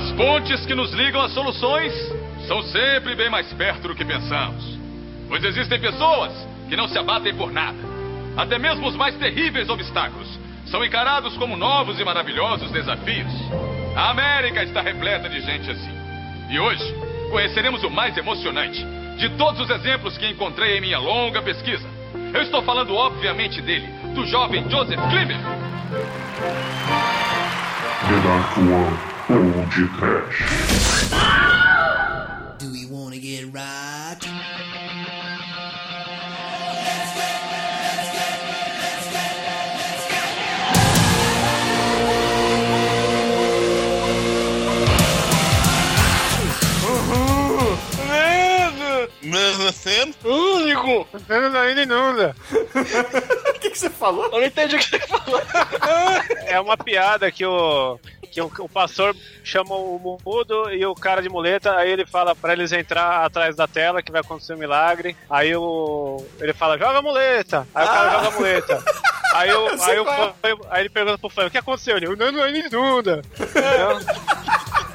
As pontes que nos ligam às soluções são sempre bem mais perto do que pensamos. Pois existem pessoas que não se abatem por nada. Até mesmo os mais terríveis obstáculos são encarados como novos e maravilhosos desafios. A América está repleta de gente assim. E hoje conheceremos o mais emocionante de todos os exemplos que encontrei em minha longa pesquisa. Eu estou falando, obviamente, dele, do jovem Joseph Klimmer. The Dark Hold your cash. Do we want to get right? Nascendo? Único! Ainda inunda. O que, que você falou? Eu não entendi o que você falou. É uma piada que o. Que o, o pastor chama o mudo e o cara de muleta, aí ele fala pra eles entrar atrás da tela que vai acontecer um milagre. Aí o. ele fala, joga a muleta! Aí o cara joga a muleta. Aí, o, aí, o, fã- aí ele pergunta pro fã, o que aconteceu? Ele, não, não, ainda inunda.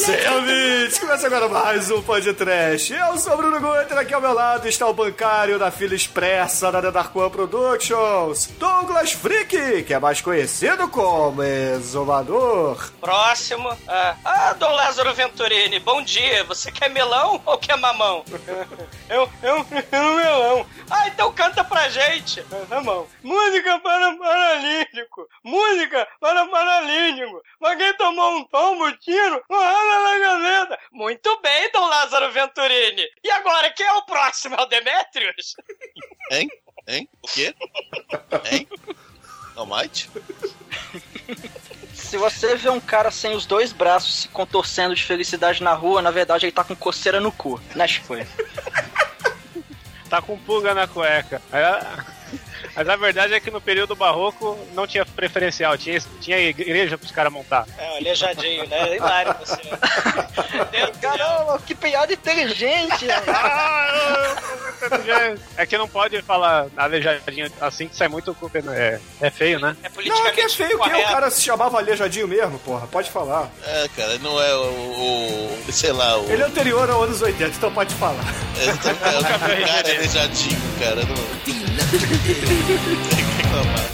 Sim, ouvintes, começa agora mais um podcast. Eu sou o Bruno Guter, aqui ao meu lado está o bancário da fila expressa da The Dark One Productions, Douglas Freak, que é mais conhecido como Exumador. Próximo. Ah, ah, Dom Lázaro Venturini, bom dia. Você quer melão ou quer mamão? Eu, eu, eu melão. Ah, então canta pra gente. Mamão. Música para paralítico. Música para paralítico. Mas quem tomou um tombo, tiro, porrada na gaveta. Muito bem, Dom Lázaro Venturini. E agora, quem é o próximo? É o Demetrius? Hein? Hein? O quê? Hein? Almighty? Se você vê um cara sem os dois braços se contorcendo de felicidade na rua, na verdade ele tá com coceira no cu. Nas foi. Tá com pulga na cueca. Aí, ah, Mas a verdade é que no período barroco não tinha preferencial, tinha, tinha igreja pros caras montar. É, aleijadinho, né? Hilário você. Caramba, que piada inteligente! É que não pode falar aleijadinho assim que sai muito. É, é feio, né? É Não, que é feio que o cara se chamava Aleijadinho mesmo, porra, pode falar. É, cara, não é o. o- sei lá, o. Ele é anterior aos anos 80, então pode falar. É, então, é, o cara é aleijadinho, cara. Não... Tem que reclamar.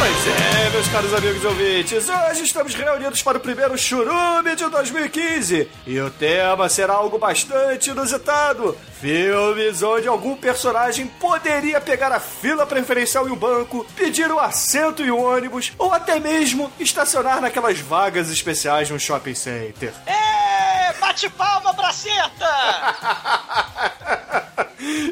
Pois é, meus caros amigos e ouvintes, hoje estamos reunidos para o primeiro churume de 2015 e o tema será algo bastante inusitado. Filmes onde algum personagem poderia pegar a fila preferencial em um banco, pedir um assento em um ônibus ou até mesmo estacionar naquelas vagas especiais no shopping center. É, bate palma, braceta!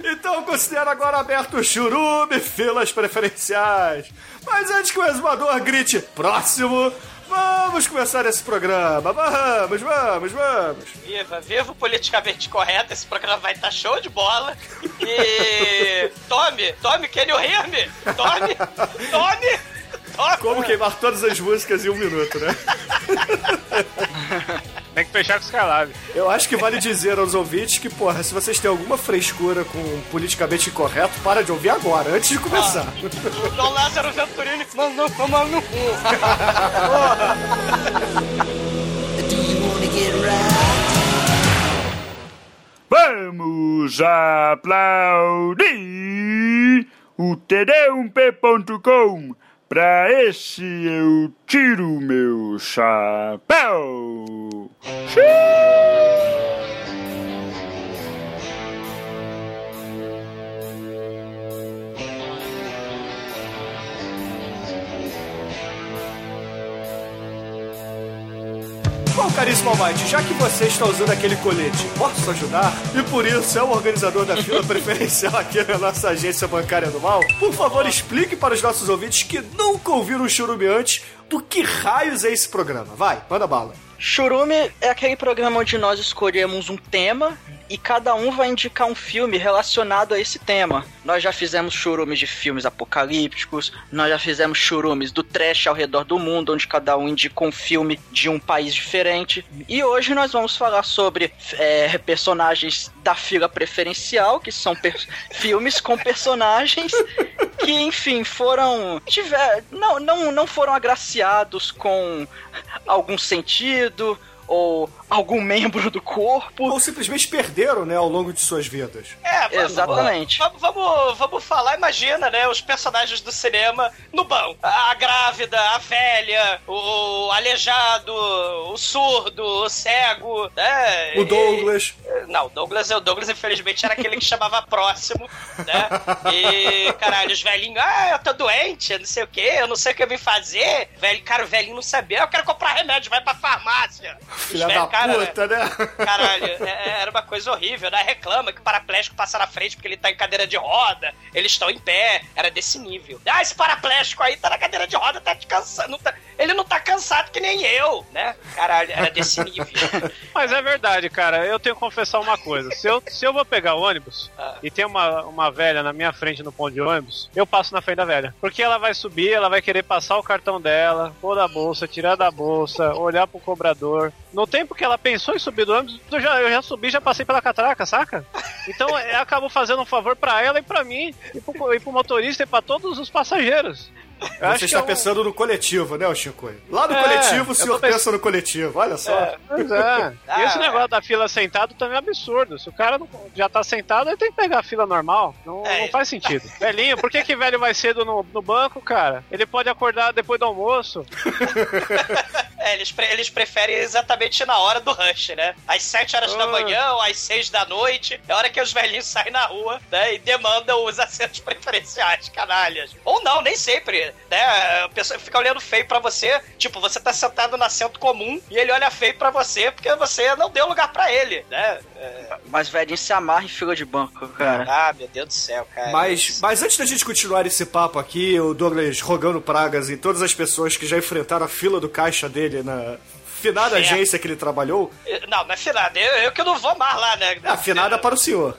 Então considero agora aberto o churume filas preferenciais. Mas antes que o exumador grite próximo, vamos começar esse programa. Vamos, vamos, vamos. Viva, viva o politicamente correto, esse programa vai estar show de bola. E. Tome, tome, can you hear me? Tome, tome, tome. Como queimar todas as músicas em um minuto, né? Que fechar com os Skylab. Eu acho que vale dizer aos ouvintes que, porra, se vocês têm alguma frescura com politicamente incorreto, para de ouvir agora, antes de começar. O Dom Lázaro Venturini mandou tomar no cu. Vamos aplaudir o td1p.com. Pra esse eu tiro meu chapéu. Bom, caríssimo Almighty, já que você está usando aquele colete, posso ajudar? E por isso é o organizador da fila preferencial aqui na nossa agência bancária do mal. Por favor, explique para os nossos ouvintes que nunca ouviram o Churume antes do que raios é esse programa. Vai, manda bala. Churume é aquele programa onde nós escolhemos um tema e cada um vai indicar um filme relacionado a esse tema. Nós já fizemos churumes de filmes apocalípticos, nós já fizemos churumes do trash ao redor do mundo, onde cada um indica um filme de um país diferente. E hoje nós vamos falar sobre é, personagens da fila preferencial, que são filmes com personagens que, enfim, foram. Tiver, não, não, não foram agraciados com algum sentido ou algum membro do corpo. Ou simplesmente perderam, né, ao longo de suas vidas. É, vamos- Exatamente. Vamos, vamos, vamos falar, imagina, né? Os personagens do cinema no banco. A, a grávida, a velha, o aleijado, o surdo, o cego, né? O Douglas. E- não, o Douglas, o Douglas, infelizmente, era aquele que chamava próximo, né? E, caralho, os velhinhos, ah, eu tô doente, não sei o quê, eu não sei o que eu vim fazer. Velho, cara, o velhinho não sabia, eu quero comprar remédio, vai pra farmácia. Filha velhos, da cara, puta, né? Caralho, é- era uma coisa horrível, né? Reclama que o paraplégico passa na frente porque ele tá em cadeira de roda, eles estão em pé, era desse nível. Ah, esse paraplégico aí tá na cadeira de roda, tá te cansando. não tá- Ele não tá cansado que nem eu, né? Caralho, era desse nível. Mas é verdade, cara. Eu tenho que confessar uma coisa. Se eu, se eu vou pegar ônibus Ah. e tem uma, uma velha na minha frente no ponto de ônibus, eu passo na frente da velha. Porque ela vai subir, ela vai querer passar o cartão dela, pôr da bolsa, tirar da bolsa, olhar pro cobrador. No tempo que ela pensou em subir do ônibus, eu já, eu já subi, já passei pela catraca, saca? Então eu acabo fazendo um favor pra ela e pra mim, e pro, e pro motorista e pra todos os passageiros. Eu Você está eu- pensando no coletivo, né, o Chico? Lá no É, coletivo, o eu senhor pensa no coletivo, olha só. Pois é. Ah, E esse é. negócio da fila sentado também é absurdo. Se o cara não- já tá sentado, ele tem que pegar a fila normal. Não, É. não faz sentido. Velhinho, por que, que velho vai cedo no, no banco, cara? Ele pode acordar depois do almoço. É, eles, pre- eles preferem exatamente na hora do rush, né? Às 7 horas da Ah. manhã ou às 6 da noite, é a hora que os velhinhos saem na rua, né? E demandam os assentos preferenciais, canalhas. Ou não, nem sempre, né? A pessoa fica olhando feio pra você, tipo, você tá sentado no assento comum e ele olha feio pra você porque você não deu lugar pra ele, né? É, Mas velhinho se amarra em fila de banco, cara. Ah, meu Deus do céu, cara. Mas, mas antes da gente continuar esse papo aqui, o Douglas rogando pragas em todas as pessoas que já enfrentaram a fila do caixa dele na finada Certo. agência que ele trabalhou, Não, não é finada. Eu, eu que não vou mais lá, né? é afinada para o senhor.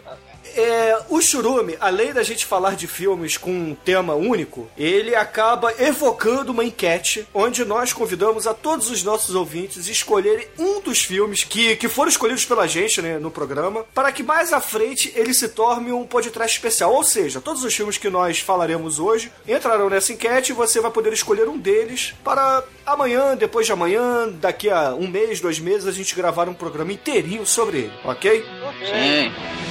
É, o Churume, além da gente falar de filmes com um tema único, ele acaba evocando uma enquete onde nós convidamos a todos os nossos ouvintes escolherem um dos filmes que, que foram escolhidos pela gente né, no programa, para que mais à frente ele se torne um podcast especial. Ou seja, todos os filmes que nós falaremos hoje entrarão nessa enquete e você vai poder escolher um deles para amanhã, depois de amanhã, daqui a um mês, dois meses, a gente gravar um programa inteirinho sobre ele, ok? Sim.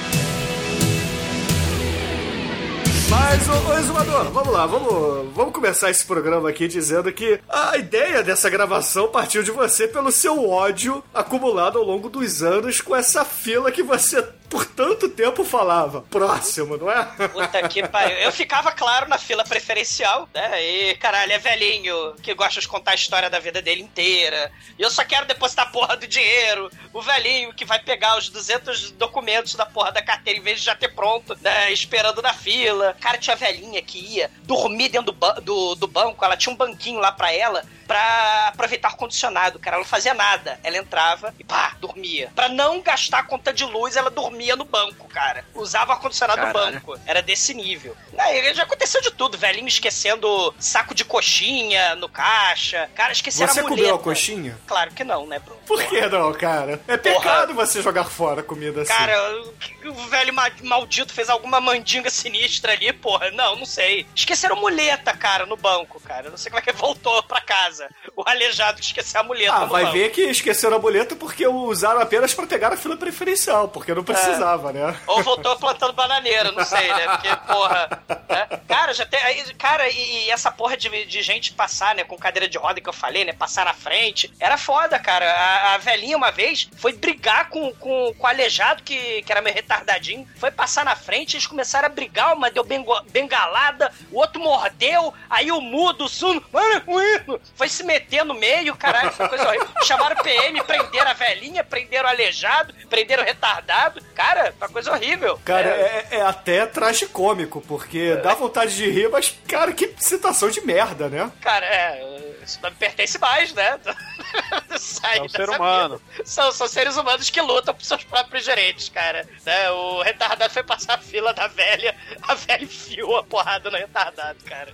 Mas, ô, ô Exumador, vamos lá, vamos, vamos começar esse programa aqui dizendo que a ideia dessa gravação partiu de você pelo seu ódio acumulado ao longo dos anos com essa fila que você por tanto tempo falava. Próximo, não é? Puta que pariu. Eu ficava, claro, na fila preferencial, né? E, caralho, é velhinho que gosta de contar a história da vida dele inteira. E eu só quero depositar a porra do dinheiro. O velhinho que vai pegar os 200 documentos da porra da carteira em vez de já ter pronto, né? Esperando na fila. Cara, tinha velhinha que ia dormir dentro do, do, do banco. Ela tinha um banquinho lá pra ela pra aproveitar o condicionado, cara. Ela não fazia nada. Ela entrava e pá, dormia. Pra não gastar conta de luz, ela dormia no banco, cara. Usava o ar-condicionado do Caralho. banco. Era desse nível. Aí, já aconteceu de tudo. Velhinho esquecendo saco de coxinha no caixa. Cara, esqueceram Você a muleta. comeu a coxinha? Claro que não, né, Bruno? Por que não, cara? É pecado você jogar fora comida assim. Cara, o- velho ma- maldito fez alguma mandinga sinistra ali, porra. Não, não sei. Esqueceram muleta, cara, no banco, cara. Não sei como é que voltou pra casa. O aleijado que esqueceu a muleta Ah, no vai banco. ver que esqueceram a boleta porque o usaram apenas pra pegar a fila preferencial, porque não precisava, né? Ou voltou plantando bananeira, não sei, né? Porque, porra. né? Cara, já tem. Cara, e, e essa porra de, de gente passar, né, com cadeira de roda que eu falei, né? Passar na frente. Era foda, cara. A, a velhinha uma vez foi brigar com, com, com o aleijado, que, que era meio retardadinho. Foi passar na frente, eles começaram a brigar, uma deu bengalada, o outro mordeu, aí o mudo, o suno, isso. Foi se meter no meio, caralho, foi coisa horrível. Chamaram o PM, prenderam a velhinha, prenderam o aleijado, prenderam o retardado. Cara, uma coisa horrível. Cara, É, é, é até tragicômico, porque dá vontade de rir, mas, cara, que situação de merda, né? Cara, é, isso não me pertence mais, né? Sair É um ser humano. vida. São, são seres humanos que lutam por seus próprios direitos, cara. Né? O retardado foi passar a fila da velha, a velha enfiou a porrada no retardado, cara.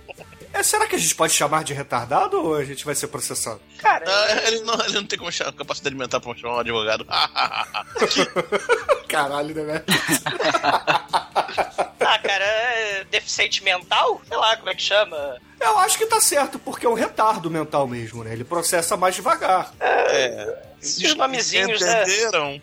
É, será que a gente pode chamar de retardado ou a gente vai ser processado? Cara, Ah, ele, não, ele não tem como chamar, capacidade mental pra chamar um advogado. Caralho, né, velho? ah, cara, é deficiente mental? Sei lá como é que chama. Eu acho que tá certo, porque é um retardo mental mesmo, né? Ele processa mais devagar. é. Esses nomezinhos, né? Entenderam?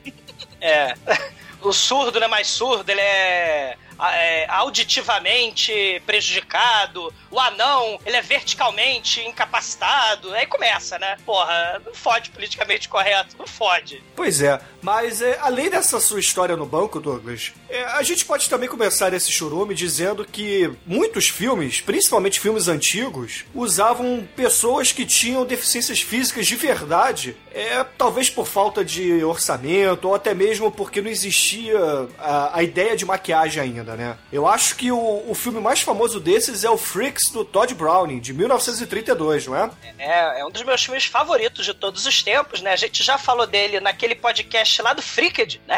É. O surdo não é mais surdo, ele é, é, auditivamente prejudicado. O anão, ele é verticalmente incapacitado. Aí começa, né? Porra, não fode politicamente correto, não fode. Pois é, mas é, além dessa sua história no banco, Douglas, é, a gente pode também começar esse churume dizendo que muitos filmes, principalmente filmes antigos, usavam pessoas que tinham deficiências físicas de verdade, é, talvez por falta de orçamento ou até mesmo porque não existia a, a ideia de maquiagem ainda, né? Eu acho que o, o filme mais famoso desses é o Freaks do Todd Browning, de 1932, não é? É, é um dos meus filmes favoritos de todos os tempos, né? A gente já falou dele naquele podcast lá do Freaked, né?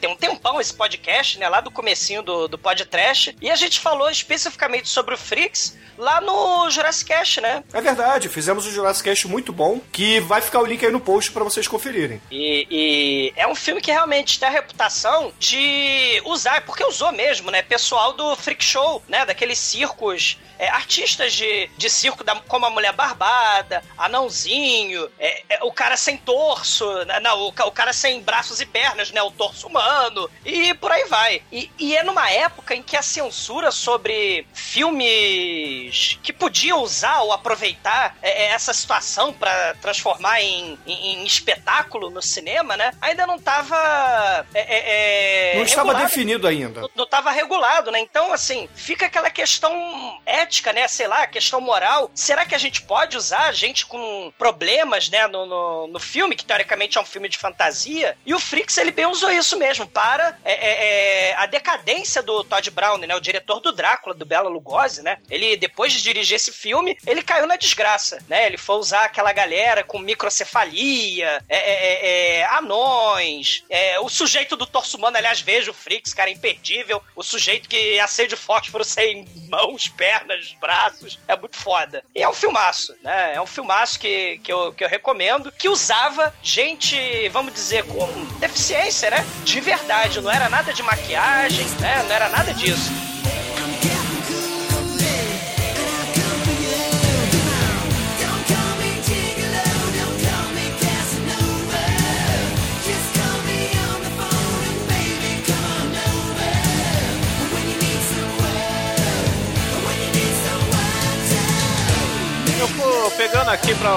Tem um tempão esse podcast, né? Lá do comecinho do, do podcast. E a gente falou especificamente sobre o Freaks lá no Jurassic Cast, né? É verdade, fizemos um Jurassic Cast muito bom, que vai ficar o link aí no post pra vocês conferirem. E, e é um filme que realmente tem a reputação de usar, porque usou mesmo, né? Pessoal do Freak Show, né? Daqueles circos, é, artistas de, de circo, da, como a Mulher Barbada, Anãozinho, é, é, o cara sem torso, né? não, o, o cara sem braços e pernas, né? O torso humano, e por aí vai. E, e é numa época em que a censura sobre filmes que podiam usar ou aproveitar é, é, essa situação pra transformar em, em- em espetáculo no cinema, né? Ainda não tava. é, Não estava definido ainda. não estava regulado, né? Então, assim, fica aquela questão ética, né? Sei lá, questão moral. Será que a gente pode usar gente com problemas, né, no, no, no filme, que teoricamente é um filme de fantasia? E o Frix, ele bem usou isso mesmo, para é, é, é, a decadência do Todd Brown, né? O diretor do Drácula, do Bela Lugosi, né? Ele, depois de dirigir esse filme, ele caiu na desgraça, né? Ele foi usar aquela galera com microcefalia, é, é, é, anões, o sujeito do torso humano, aliás, veja o Frix, cara, imperdível. O sujeito que acende fósforo sem mãos, pernas, braços. É muito foda. E é um filmaço, né? É um filmaço que, que, eu, que eu recomendo, que usava gente, vamos dizer, com deficiência, né? De verdade. Não era nada de maquiagem, né? Não era nada disso. Pegando aqui para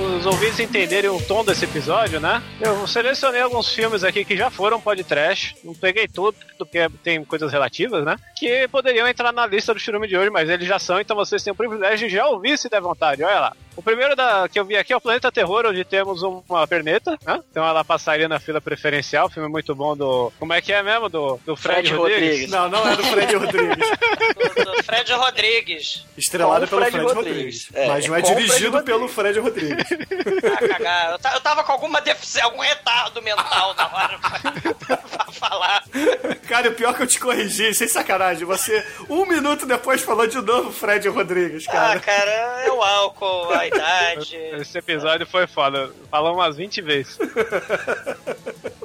os ouvintes entenderem o tom desse episódio, né? Eu selecionei alguns filmes aqui que já foram podcast. Não peguei tudo, porque tem coisas relativas, né? Que poderiam entrar na lista do churume de hoje, mas eles já são, então vocês têm o privilégio de já ouvir se der vontade. Olha lá. O primeiro da, que eu vi aqui é o Planeta Terror, onde temos uma perneta, né? Então ela passaria na fila preferencial. Filme muito bom do. Como é que é mesmo? Do, do Fred, Fred Rodrigues. Rodrigues. Não, não é do Fred Rodrigues. Do, do Fred Rodrigues. Estrelado Com pelo Fred Fred, Rodrigues. Rodrigues. É, Mas não é o dirigido Fred pelo Fred Rodrigues. Ah, cagar. Eu, eu tava com alguma deficiência, algum retardo mental na hora pra, pra falar. Cara, o pior é que eu te corrigi, sem sacanagem. Você, um minuto depois, falou de novo Fred Rodrigues, Ah, cara. cara, é o álcool, a idade. Esse episódio foi foda. Falou umas 20 vezes.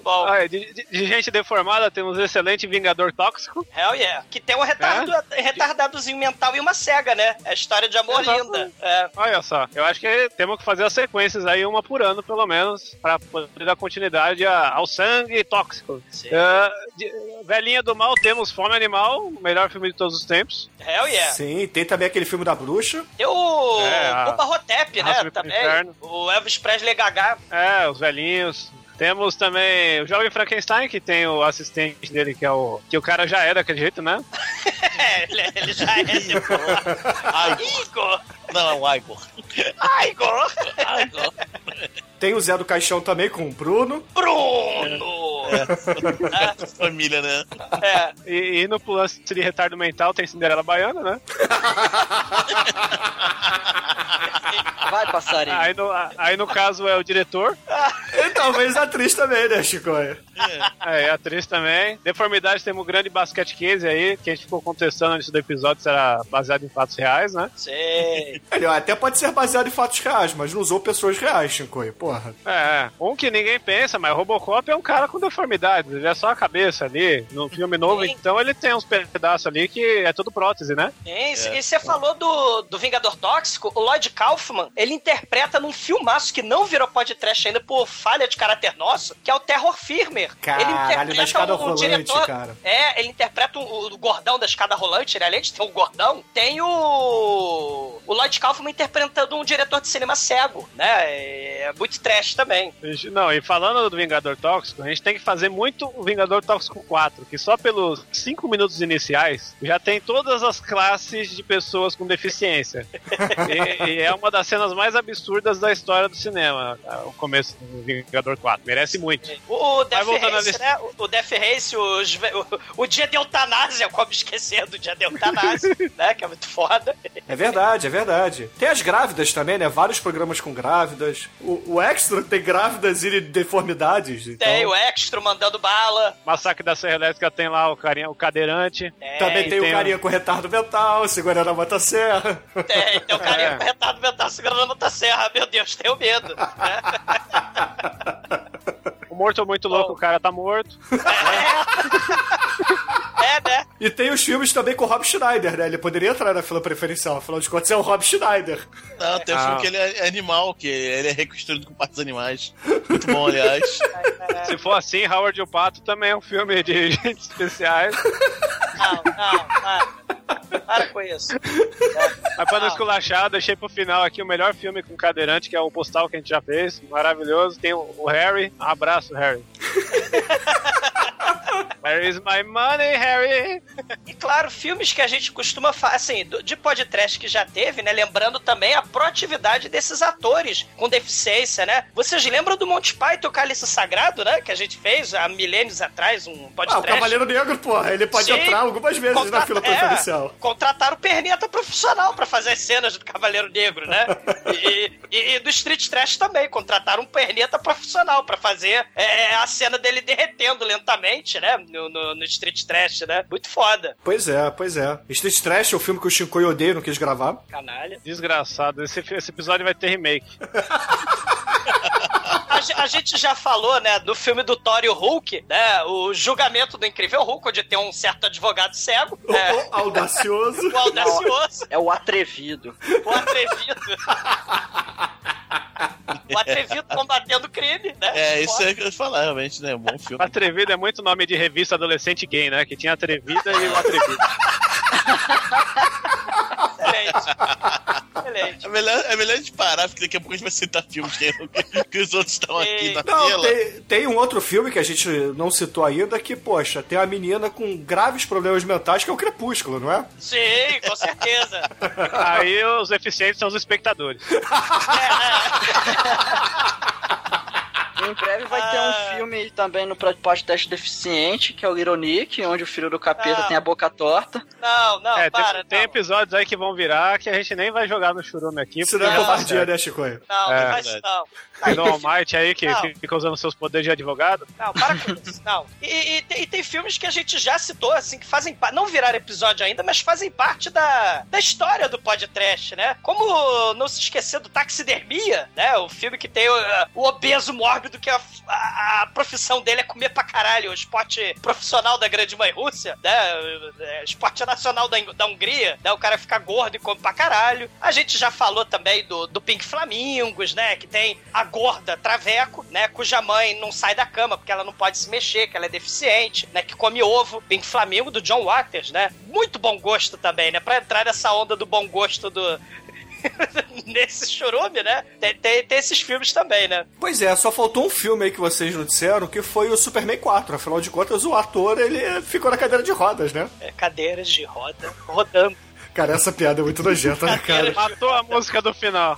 Bom. Ah, de, de- de gente deformada, temos o excelente Vingador Tóxico. Hell yeah. Que tem um retardo, retardadozinho mental e uma cega, né? É a história de amor Exato. linda. É. Olha só, eu acho que temos que fazer as sequências aí, uma por ano, pelo menos, pra poder dar continuidade a- ao sangue tóxico. Sim. Ah, de- Velhinha do Mal, temos Fome Animal, o melhor filme de todos os tempos. Hell yeah. Sim, tem também aquele filme da bruxa. Tem o, É, a- o Barrotep, né? Também. O Elvis Presley Gaga. É, os velhinhos. Temos também o Jovem Frankenstein, que tem o assistente dele, que é o. Que o cara já é daquele jeito, né? É, ele, ele já é tipo. Igor! Não, é o Igor. Igor! Igor. Tem o Zé do Caixão também com o Bruno. Bruno! Família, né? É. E, e no lance de retardo mental tem Cinderela Baiana, né? Vai, passarinho. Aí no, aí no caso é o diretor, E talvez a atriz também, né, Chicoia? é, a atriz também. Deformidade temos o grande basquete case aí, que a gente ficou contestando antes do episódio se era baseado em fatos reais, né? Sei. Ele até pode ser baseado em fatos reais, mas não usou pessoas reais, Chicoia, porra. É, um que ninguém pensa, mas o Robocop é um cara com deformidade, ele é só a cabeça ali. No filme novo, Sim. então ele tem uns pedaços ali que é tudo prótese, né? É, E você falou do, do Vingador Tóxico, o Lloyd Kaufman, ele interpreta num filmaço que não virou podcast ainda por falha de caráter nosso, que é o Terror Firmer. Caralho, ele escada o, rolante, diretor, cara. É, ele interpreta o, o gordão da escada rolante, né? além de ter um gordão, tem o o Lloyd Kaufman interpretando um diretor de cinema cego, né? É muito trash também. Não, e falando do Vingador Tóxico, a gente tem que fazer muito o Vingador Tóxico 4, que só pelos 5 minutos iniciais já tem todas as classes de pessoas com deficiência. e, e é uma das cenas mais absurdas da história do cinema, o começo do Vingador 4. Merece muito. O Death Race, né? O- O Death Race, os o, o dia de eutanásia, como esquecer do dia de eutanásia, né? Que é muito foda. É verdade, é verdade. Tem as grávidas também, né? Vários programas com grávidas. O, o Extra tem grávidas e deformidades. Então... Tem o Extra mandando bala. Massacre da Serra Elétrica tem lá o carinha, o cadeirante. É, Também tem, tem o carinha com retardo mental, segurando a motosserra. Tem, tem o carinha É. com retado mental segurando a motosserra. Meu Deus, tenho medo. né? O morto muito louco, o cara tá morto. É, né? E tem os filmes também com o Rob Schneider, né? Ele poderia entrar na fila preferencial, afinal de contas é o Rob Schneider. Não, tem um Ah. filme que ele é animal, que ele é reconstruído com partes animais. Muito bom, aliás. Se for assim, Howard e o Pato também é um filme de gente especiais. Não, não, não. Para com isso. Mas pra não esculachar, deixei pro final aqui o melhor filme com cadeirante, que é o postal que a gente já fez. Maravilhoso. Tem o, o Harry. Um abraço, Harry. Where is my money, Harry? E claro, filmes que a gente costuma fazer, assim, do- de podcast que já teve, né? Lembrando também a proatividade desses atores com deficiência, né? Vocês lembram do Monty Python, o Cálice Sagrado, né? Que a gente fez há milênios atrás, um Ah, podcast. o Cavaleiro Negro, porra, ele pode Sim. entrar algumas vezes Contra- na fila é, preferencial. contrataram perneta profissional pra fazer as cenas do Cavaleiro Negro, né? E, e- e do Street Trash também, contrataram um perneta profissional pra fazer é, a cena dele derretendo lentamente, né? No, no- no Street Trash, né? Muito foda. Pois é, pois é. Street Trash é o filme que o Shinkoi odeia e não quis gravar. Canalha. Desgraçado. Esse, esse episódio vai ter remake. A, ge- a gente já falou, né, do filme do Thor e o Hulk, né? O julgamento do Incrível Hulk, onde tem um certo advogado cego. O- É, o audacioso. o audacioso, É o atrevido. o atrevido. o atrevido combatendo o crime, né? É, isso é que eu ia falar, realmente, né? Um bom filme. Atrevido é muito nome de revista adolescente gay, né? Que tinha Atrevida e o Atrevido. Excelente. Excelente. É melhor, é melhor a gente parar, porque daqui a pouco a gente vai citar filmes que, que os outros estão aqui na Não, tela. tem, tem um outro filme que a gente não citou ainda que, poxa, tem uma menina com graves problemas mentais que é o Crepúsculo, não é? Sim, com certeza. Aí os eficientes são os espectadores. Em breve vai ter Ah. um filme também no podcast deficiente, que é o Little Nick, onde o filho do capeta Não. tem a boca torta. Não, não, é, tem, para, tem não. episódios aí que vão virar que a com nem vai jogar no churume aqui. Isso não é tá covardia, né, Chicoio? Não, É, não faz isso, não. Tem no Almighty aí que Não. fica usando seus poderes de advogado. Não, para com isso. Não. E, e tem, e tem filmes que a gente já citou, assim, que fazem parte. Não viraram episódio ainda, mas fazem parte da, da história do podcast, né? Como não se esquecer do Taxidermia, né? O filme que tem o, o obeso mórbido do que a, a- a profissão dele é comer pra caralho, o esporte profissional da grande mãe Rússia, né? É, Esporte nacional da, da Hungria, né? O cara fica gordo e come pra caralho. A gente já falou também do, do Pink Flamingos, né? Que tem a gorda Traveco, né? Cuja mãe não sai da cama porque ela não pode se mexer, que ela é deficiente, né? Que come ovo. Pink Flamingo do John Waters, né? Muito bom gosto também, né? Pra entrar nessa onda do bom gosto do. Nesse churume, né? Tem, tem, tem esses filmes também, né? Pois é, só faltou um filme aí que vocês não disseram, que foi o Superman 4. Afinal de contas, o ator, ele ficou na cadeira de rodas, né? É, cadeiras de roda rodando. Cara, essa piada é muito nojenta, né, cara? Matou a música do final.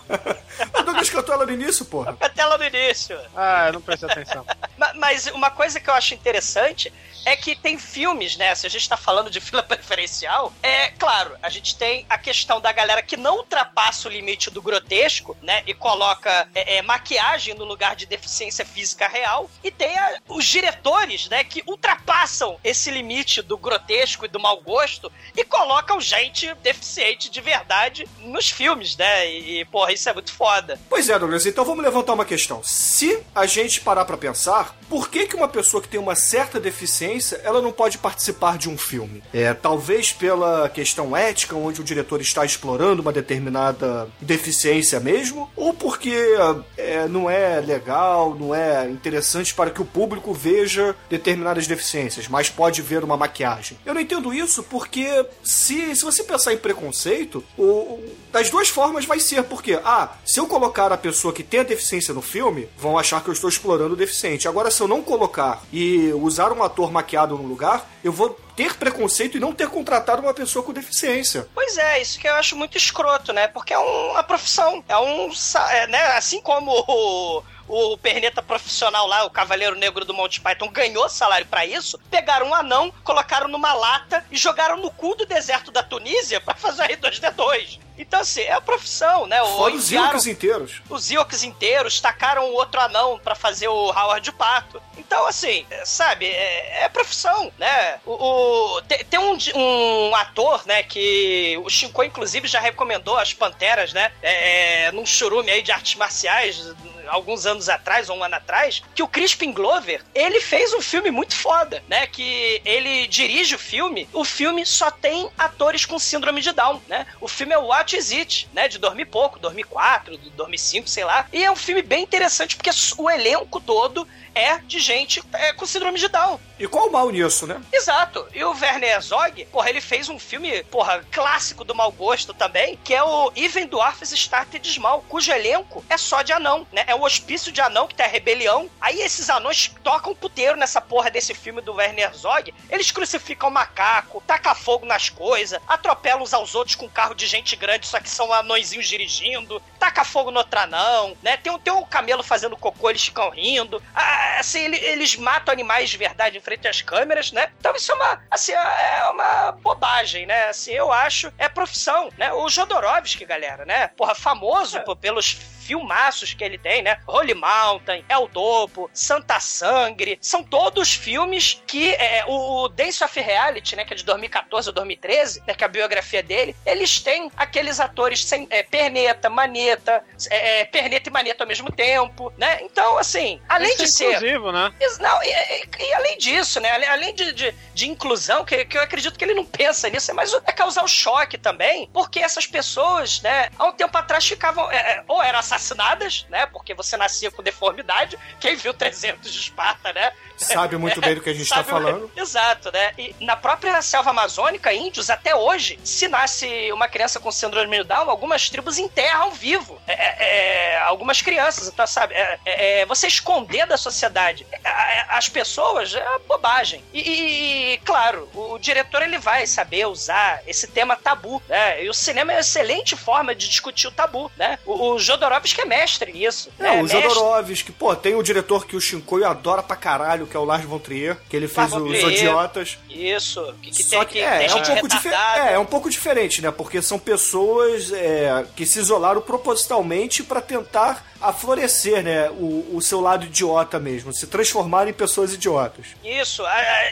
O Douglas cantou ela no início, porra. Até lá no início. Ah, eu não prestei atenção. Ma- Mas uma coisa que eu acho interessante é que tem filmes, né? Se a gente tá falando de fila preferencial, é claro, a gente tem a questão da galera que não ultrapassa o limite do grotesco, né? E coloca é, é, maquiagem no lugar de deficiência física real. E tem a- os diretores, né? Que ultrapassam esse limite do grotesco e do mau gosto e colocam gente deficiente de verdade nos filmes, né? E, e, porra, isso é muito foda. Pois é, Douglas, então vamos levantar uma questão. Se a gente parar pra pensar, por que, que uma pessoa que tem uma certa deficiência, ela não pode participar de um filme? É, talvez pela questão ética, onde o diretor está explorando uma determinada deficiência mesmo, ou porque é, não é legal, não é interessante para que o público veja determinadas deficiências, mas pode ver uma maquiagem. Eu não entendo isso porque se, se você pensar em preconceito, o, das duas formas vai ser, porque, ah, se eu colocar a pessoa que tem a deficiência no filme, vão achar que eu estou explorando o deficiente. Agora, se eu não colocar e usar um ator maquiado no lugar, eu vou ter preconceito e não ter contratado uma pessoa com deficiência. Pois é, isso que eu acho muito escroto, né? Porque é um- uma profissão. É um. é, né? Assim como o. O perneta profissional lá, o Cavaleiro Negro do Monty Python, ganhou salário pra isso. Pegaram um anão, colocaram numa lata e jogaram no cu do deserto da Tunísia pra fazer o R2D2. Então, assim, é a profissão, né? Fora os Ilks inteiros. os Ewoks inteiros, tacaram o outro anão pra fazer o Howard Pato. Então, assim, é, sabe, é, é profissão, né? O, o- tem, tem um, um ator, né, que o Shinko, inclusive, já recomendou as Panteras, né? É, é, num churume aí de artes marciais, alguns anos atrás, ou um ano atrás, que o Crispin Glover, ele fez um filme muito foda, né? Que ele dirige o filme, o filme só tem atores com síndrome de Down, né? O filme é What Is It, né? De dormir pouco, dormir quatro, dormir cinco, sei lá. E é um filme bem interessante porque o elenco todo é de gente é, com síndrome de Down. E qual o mal nisso, né? Exato. E o Werner Herzog, porra, ele fez um filme, porra, clássico do mau gosto também, que é o Even Dwarfs Started Small, cujo elenco é só de anão, né? É o hospício de anão que tem a rebelião. Aí esses anões tocam puteiro nessa porra desse filme do Werner Herzog. Eles crucificam o macaco, tacam fogo nas coisas, atropelam uns aos outros com carro de gente grande, só que são anõezinhos dirigindo, taca fogo no outro anão, né? Tem, um- tem um camelo fazendo cocô, eles ficam rindo. Ah, assim, ele- eles matam animais de verdade em frente às câmeras, né? Então isso é uma, assim, é uma bobagem, né? Assim, eu acho, é profissão, né? O Jodorowsky, galera, né? Porra, famoso pô, pelos filmaços que ele tem, né? Holy Mountain, El Topo, Santa Sangre, são todos filmes que é, o Dance of Reality, né, que é de 2014 ou 2013, né, que é a biografia dele, eles têm aqueles atores sem é, perneta, maneta, é, é, perneta e maneta ao mesmo tempo, né? Então, assim, além Isso é de ser inclusivo, né? Não, e, e- e além disso, né? Além de, de, de inclusão, que, que eu acredito que ele não pensa nisso, mas é causar o choque também, porque essas pessoas, né, há um tempo atrás ficavam, é, é, ou eram assassinadas, né, porque você nascia com deformidade, quem viu 300 de Esparta, né? Sabe muito bem do que a gente tá Sabe, falando. Exato, né? E na própria selva amazônica, índios, até hoje, se nasce uma criança com síndrome de Down, algumas tribos enterram vivo é, é, é, algumas crianças. Então, sabe, é, é, é, você esconder da sociedade as pessoas é bobagem. E, e, claro, o, o diretor ele vai saber usar esse tema tabu, né? E o cinema é uma excelente forma de discutir o tabu, né? O, o Jodorowsky é mestre nisso. É, né? o Mestre- Jodorowsky, pô, tem o diretor que o Shinkoio adora pra caralho, que é o Lars von Trier, que ele fez Lars os Trier. Idiotas. Isso, que, que Só tem que que é, é, um pouco é, é um pouco diferente, né? Porque são pessoas é, que se isolaram propositalmente pra tentar aflorescer, né? O, o seu lado idiota mesmo, se transformar em pessoas idiotas. Isso,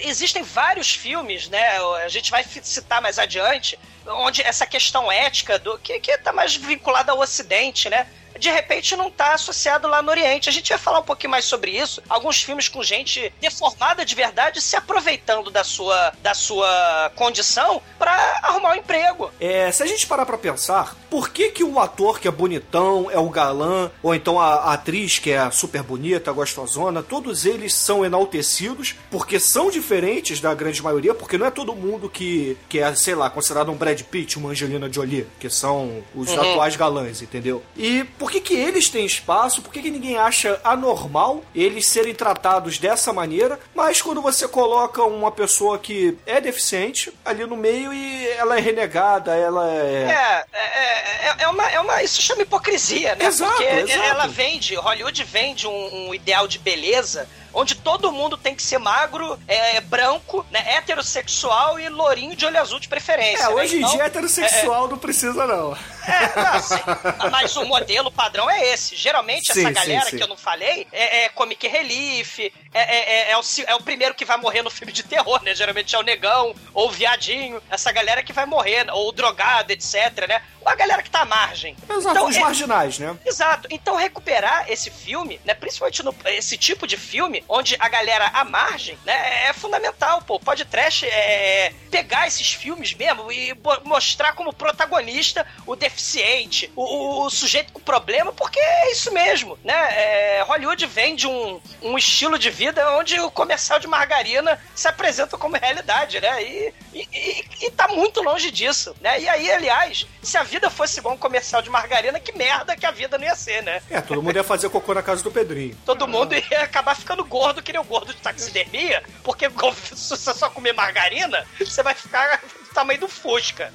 existem vários filmes, né? A gente vai citar mais adiante, onde essa questão ética do que, que tá mais vinculada ao Ocidente, né? De repente não tá associado lá no Oriente. A gente vai falar um pouquinho mais sobre isso. Alguns filmes com gente deformada de verdade se aproveitando da sua, da sua condição para arrumar um emprego. É, se a gente parar pra pensar, por que que o ator que é bonitão, é o galã, ou então a, a atriz que é super bonita, gostosona, todos eles são enaltecidos porque são diferentes da grande maioria, porque não é todo mundo que, que é, sei lá, considerado um Brad Pitt, uma Angelina Jolie, que são os Uhum. atuais galãs, entendeu? E por que que eles têm espaço? Por que que ninguém acha anormal eles serem tratados dessa maneira? Mas quando você coloca uma pessoa que é deficiente ali no meio e ela é renegada, ela é... É, é, é, é uma, é uma. Isso chama hipocrisia, né? Exato, Porque exato. ela vende, Hollywood vende um, um ideal de beleza onde todo mundo tem que ser magro, é, branco, né, heterossexual e lourinho de olho azul de preferência. É, né? hoje em Então, dia heterossexual não precisa, não. É, não, assim, mas o modelo padrão é esse. Geralmente, Sim, essa sim, galera sim. que eu não falei é, é comic relief, é, é, é, é o, é o primeiro que vai morrer no filme de terror, né? Geralmente é o negão ou o viadinho. Essa galera que vai morrer, ou o drogado, etc, né? Ou a galera que tá à margem. Exato, os é- marginais, né? Exato. Então recuperar esse filme, né, principalmente no, esse tipo de filme, onde a galera à margem, né, é fundamental, pô. Pode trash é, pegar esses filmes mesmo e mostrar como protagonista o deficiente, o, o- sujeito com problema, porque é isso mesmo, né? É, Hollywood vende um, um estilo de vida onde o comercial de margarina se apresenta como realidade, né? E, e, e, e tá muito longe disso, né? E aí, aliás, se a vida fosse igual um comercial de margarina, que merda que a vida não ia ser, né? É, todo mundo ia fazer cocô na casa do Pedrinho. Todo mundo ia acabar ficando gordo, que nem o gordo de taxidermia, porque se você só comer margarina, você vai ficar do tamanho do Fusca.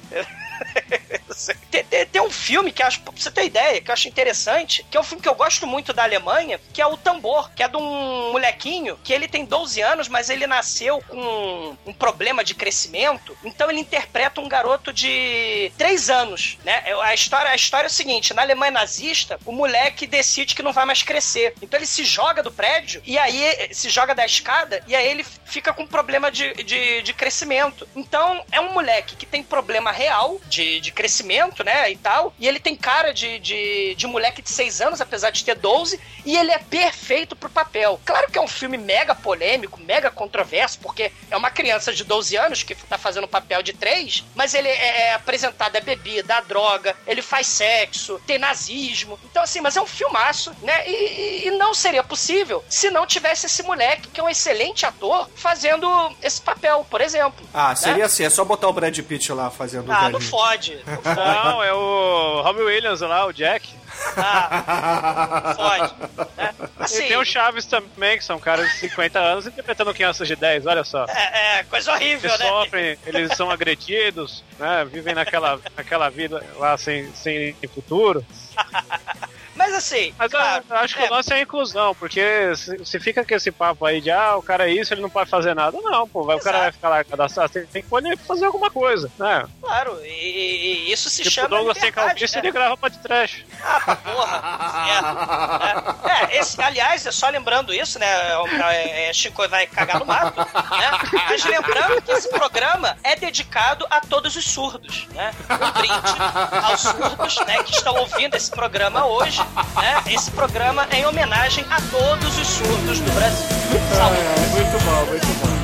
Tem, tem- um filme que acho, pra você ter ideia, que eu acho interessante, que é um filme que eu gosto muito da Alemanha, que é o Tambor, que é de um molequinho que ele tem 12 anos, mas ele nasceu com um problema de crescimento, então ele interpreta um garoto de 3 anos, né? É, A história, a história é o seguinte, na Alemanha nazista, o moleque decide que não vai mais crescer. Então ele se joga do prédio e aí se joga da escada e aí ele fica com problema de, de, de crescimento. Então é um moleque que tem problema real de, de crescimento, né, e tal, e ele tem cara de, de, de moleque de 6 anos, apesar de ter 12, e ele é perfeito pro papel. Claro que é um filme mega polêmico, mega controverso, porque é uma criança de 12 anos que tá fazendo um papel de 3, mas ele é, é apresentado a bebida, a droga, ele faz sexo, tem nazismo. Então, assim, mas é um filmaço, né? E, e- não seria possível se não tivesse esse moleque, que é um excelente ator, fazendo esse papel, por exemplo. Ah, seria né? assim, é só botar o Brad Pitt lá fazendo o Ah, não fode. Não fode. Não, é o Robbie Williams lá, o Jack. Ah, fode. Né? Assim, e tem o Chaves também, que são caras de 50 anos interpretando crianças de 10, olha só. é, é coisa horrível, Eles né? sofrem, eles são agredidos, né? Vivem naquela, naquela vida lá sem, sem futuro. Mas assim, Mas eu- claro, eu acho que é, o lance é a inclusão, porque se, se fica com esse papo aí de ah, o cara é isso, ele não pode fazer nada. Não, pô, vai, o cara vai ficar lá cadastrado, tem, tem que poder fazer alguma coisa, né? claro, e, e- isso se Tipo, o chama Douglas tem calvície, né? ele grava trash. Ah, pra porra. É, é. É, esse, aliás, é só lembrando isso, né? É, é, Chico vai cagar no mato, né? Mas lembrando que esse programa é dedicado a todos os surdos, né? Um brinde aos surdos, né? Que estão ouvindo esse programa hoje, né? Esse programa é em homenagem a todos os surdos do Brasil. Saúde. É, muito bom, muito bom.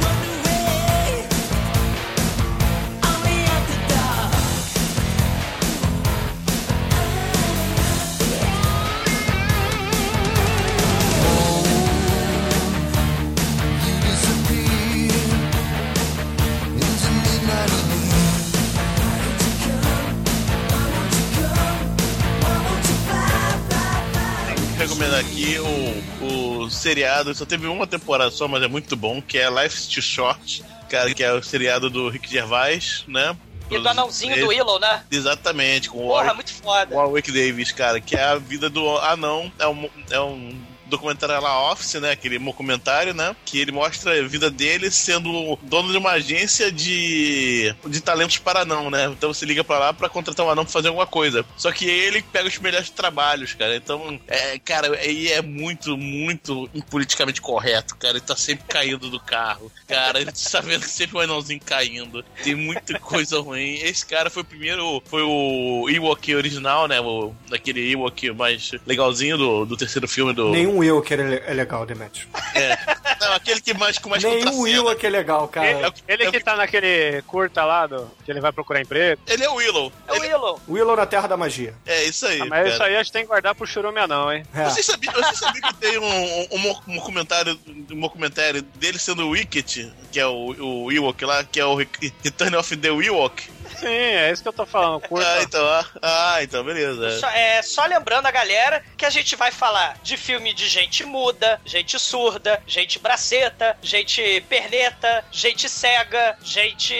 Seriado, só teve uma temporada só, mas é muito bom, que é Life's Too Short, cara, que é o seriado do Rick Gervais, né? E do anãozinho do Willow, né? Exatamente, com o Warwick, muito foda. Warwick Davis, cara, que é a vida do anão, é um, é um documentário lá, Office, né? Aquele documentário, né? Que ele mostra a vida dele sendo dono de uma agência de, de talentos para anão, né? Então você liga pra lá pra contratar um anão pra fazer alguma coisa. Só que ele pega os melhores trabalhos, cara. Então, é, cara, aí é muito, muito politicamente correto, cara. Ele tá sempre caindo do carro. Cara, ele tá vendo sempre um anãozinho caindo. Tem muita coisa ruim. Esse cara foi o primeiro, foi o Ewok original, né? O, daquele Ewok mais legalzinho do, do terceiro filme do. Nenhum eu que é é legal, Demetrio. É. Não, aquele que mais com mais Nenhum. Will que é legal, cara. Ele, ele é que que- tá naquele curta lá, do, que ele vai procurar emprego. Ele é o Willow. É o Willow. Willow na Terra da Magia. É isso aí. Ah, mas cara. isso aí a gente tem que guardar pro churume não, hein? É. Vocês sabiam, vocês sabiam que tem um, um, um, comentário, um documentário dele sendo o Wicket, que é o, o Ewok lá, que é o Re- Return of the Ewok? Sim, é isso que eu tô falando. Curta. Ah, então, ah, ah, então, beleza. Só, é, só lembrando a galera que a gente vai falar de filme de gente muda, gente surda, gente braceta, gente perneta, gente cega, gente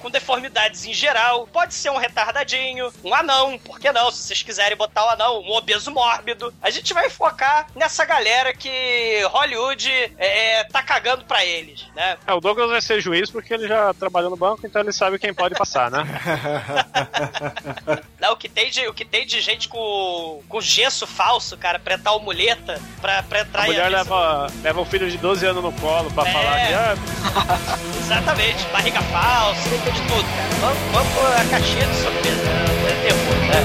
com deformidades em geral. Pode ser um retardadinho, um anão, por que não? Se vocês quiserem botar o anão, um obeso mórbido. A gente vai focar nessa galera que Hollywood é, tá cagando pra eles, né? É, o Douglas vai ser juiz porque ele já trabalhou no banco, então ele sabe quem pode passar, né? Não, o que tem de, o que tem de gente com, com gesso falso, cara, pra entrar o muleta, pra, pra entrar A mulher avisa- leva, leva um filho de 12 anos no colo pra É. falar que ah, Exatamente, barriga falsa, de tudo, cara. Vamos, vamos pôr a caixinha de surpresa, né? Terror, né?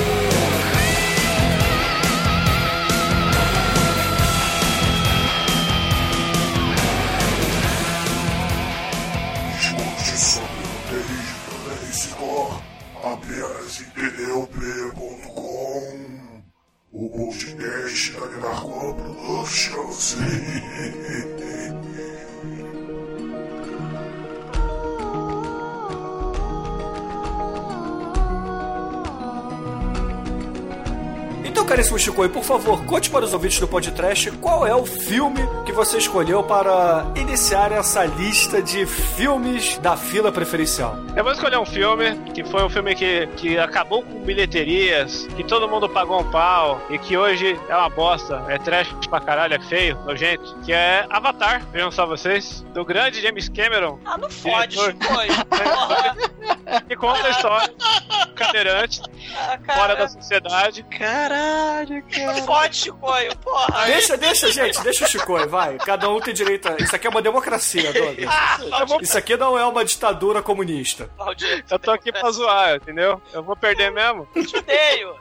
Apenas O podcast da Narcoa Productions. Caríssimo Chico, por favor, conte para os ouvintes do podcast qual é o filme que você escolheu para iniciar essa lista de filmes da fila preferencial. Eu vou escolher um filme que foi um filme que, que acabou com bilheterias, que todo mundo pagou um pau e que hoje é uma bosta, é trash pra caralho, é feio, nojento, que é Avatar, vejam só vocês, do grande James Cameron, Ah, não fode, Diretor. Que conta a história do cadeirante Ah, fora da sociedade. Caralho, cara. Não fode, Chico. Porra. Deixa, deixa, gente, deixa o Chico, vai. Cada um tem direito a... Isso aqui é uma democracia, Douglas. Ah, vou, Isso aqui não é uma ditadura comunista. maldito. eu tô aqui pra zoar, entendeu? Eu vou perder mesmo. Te odeio.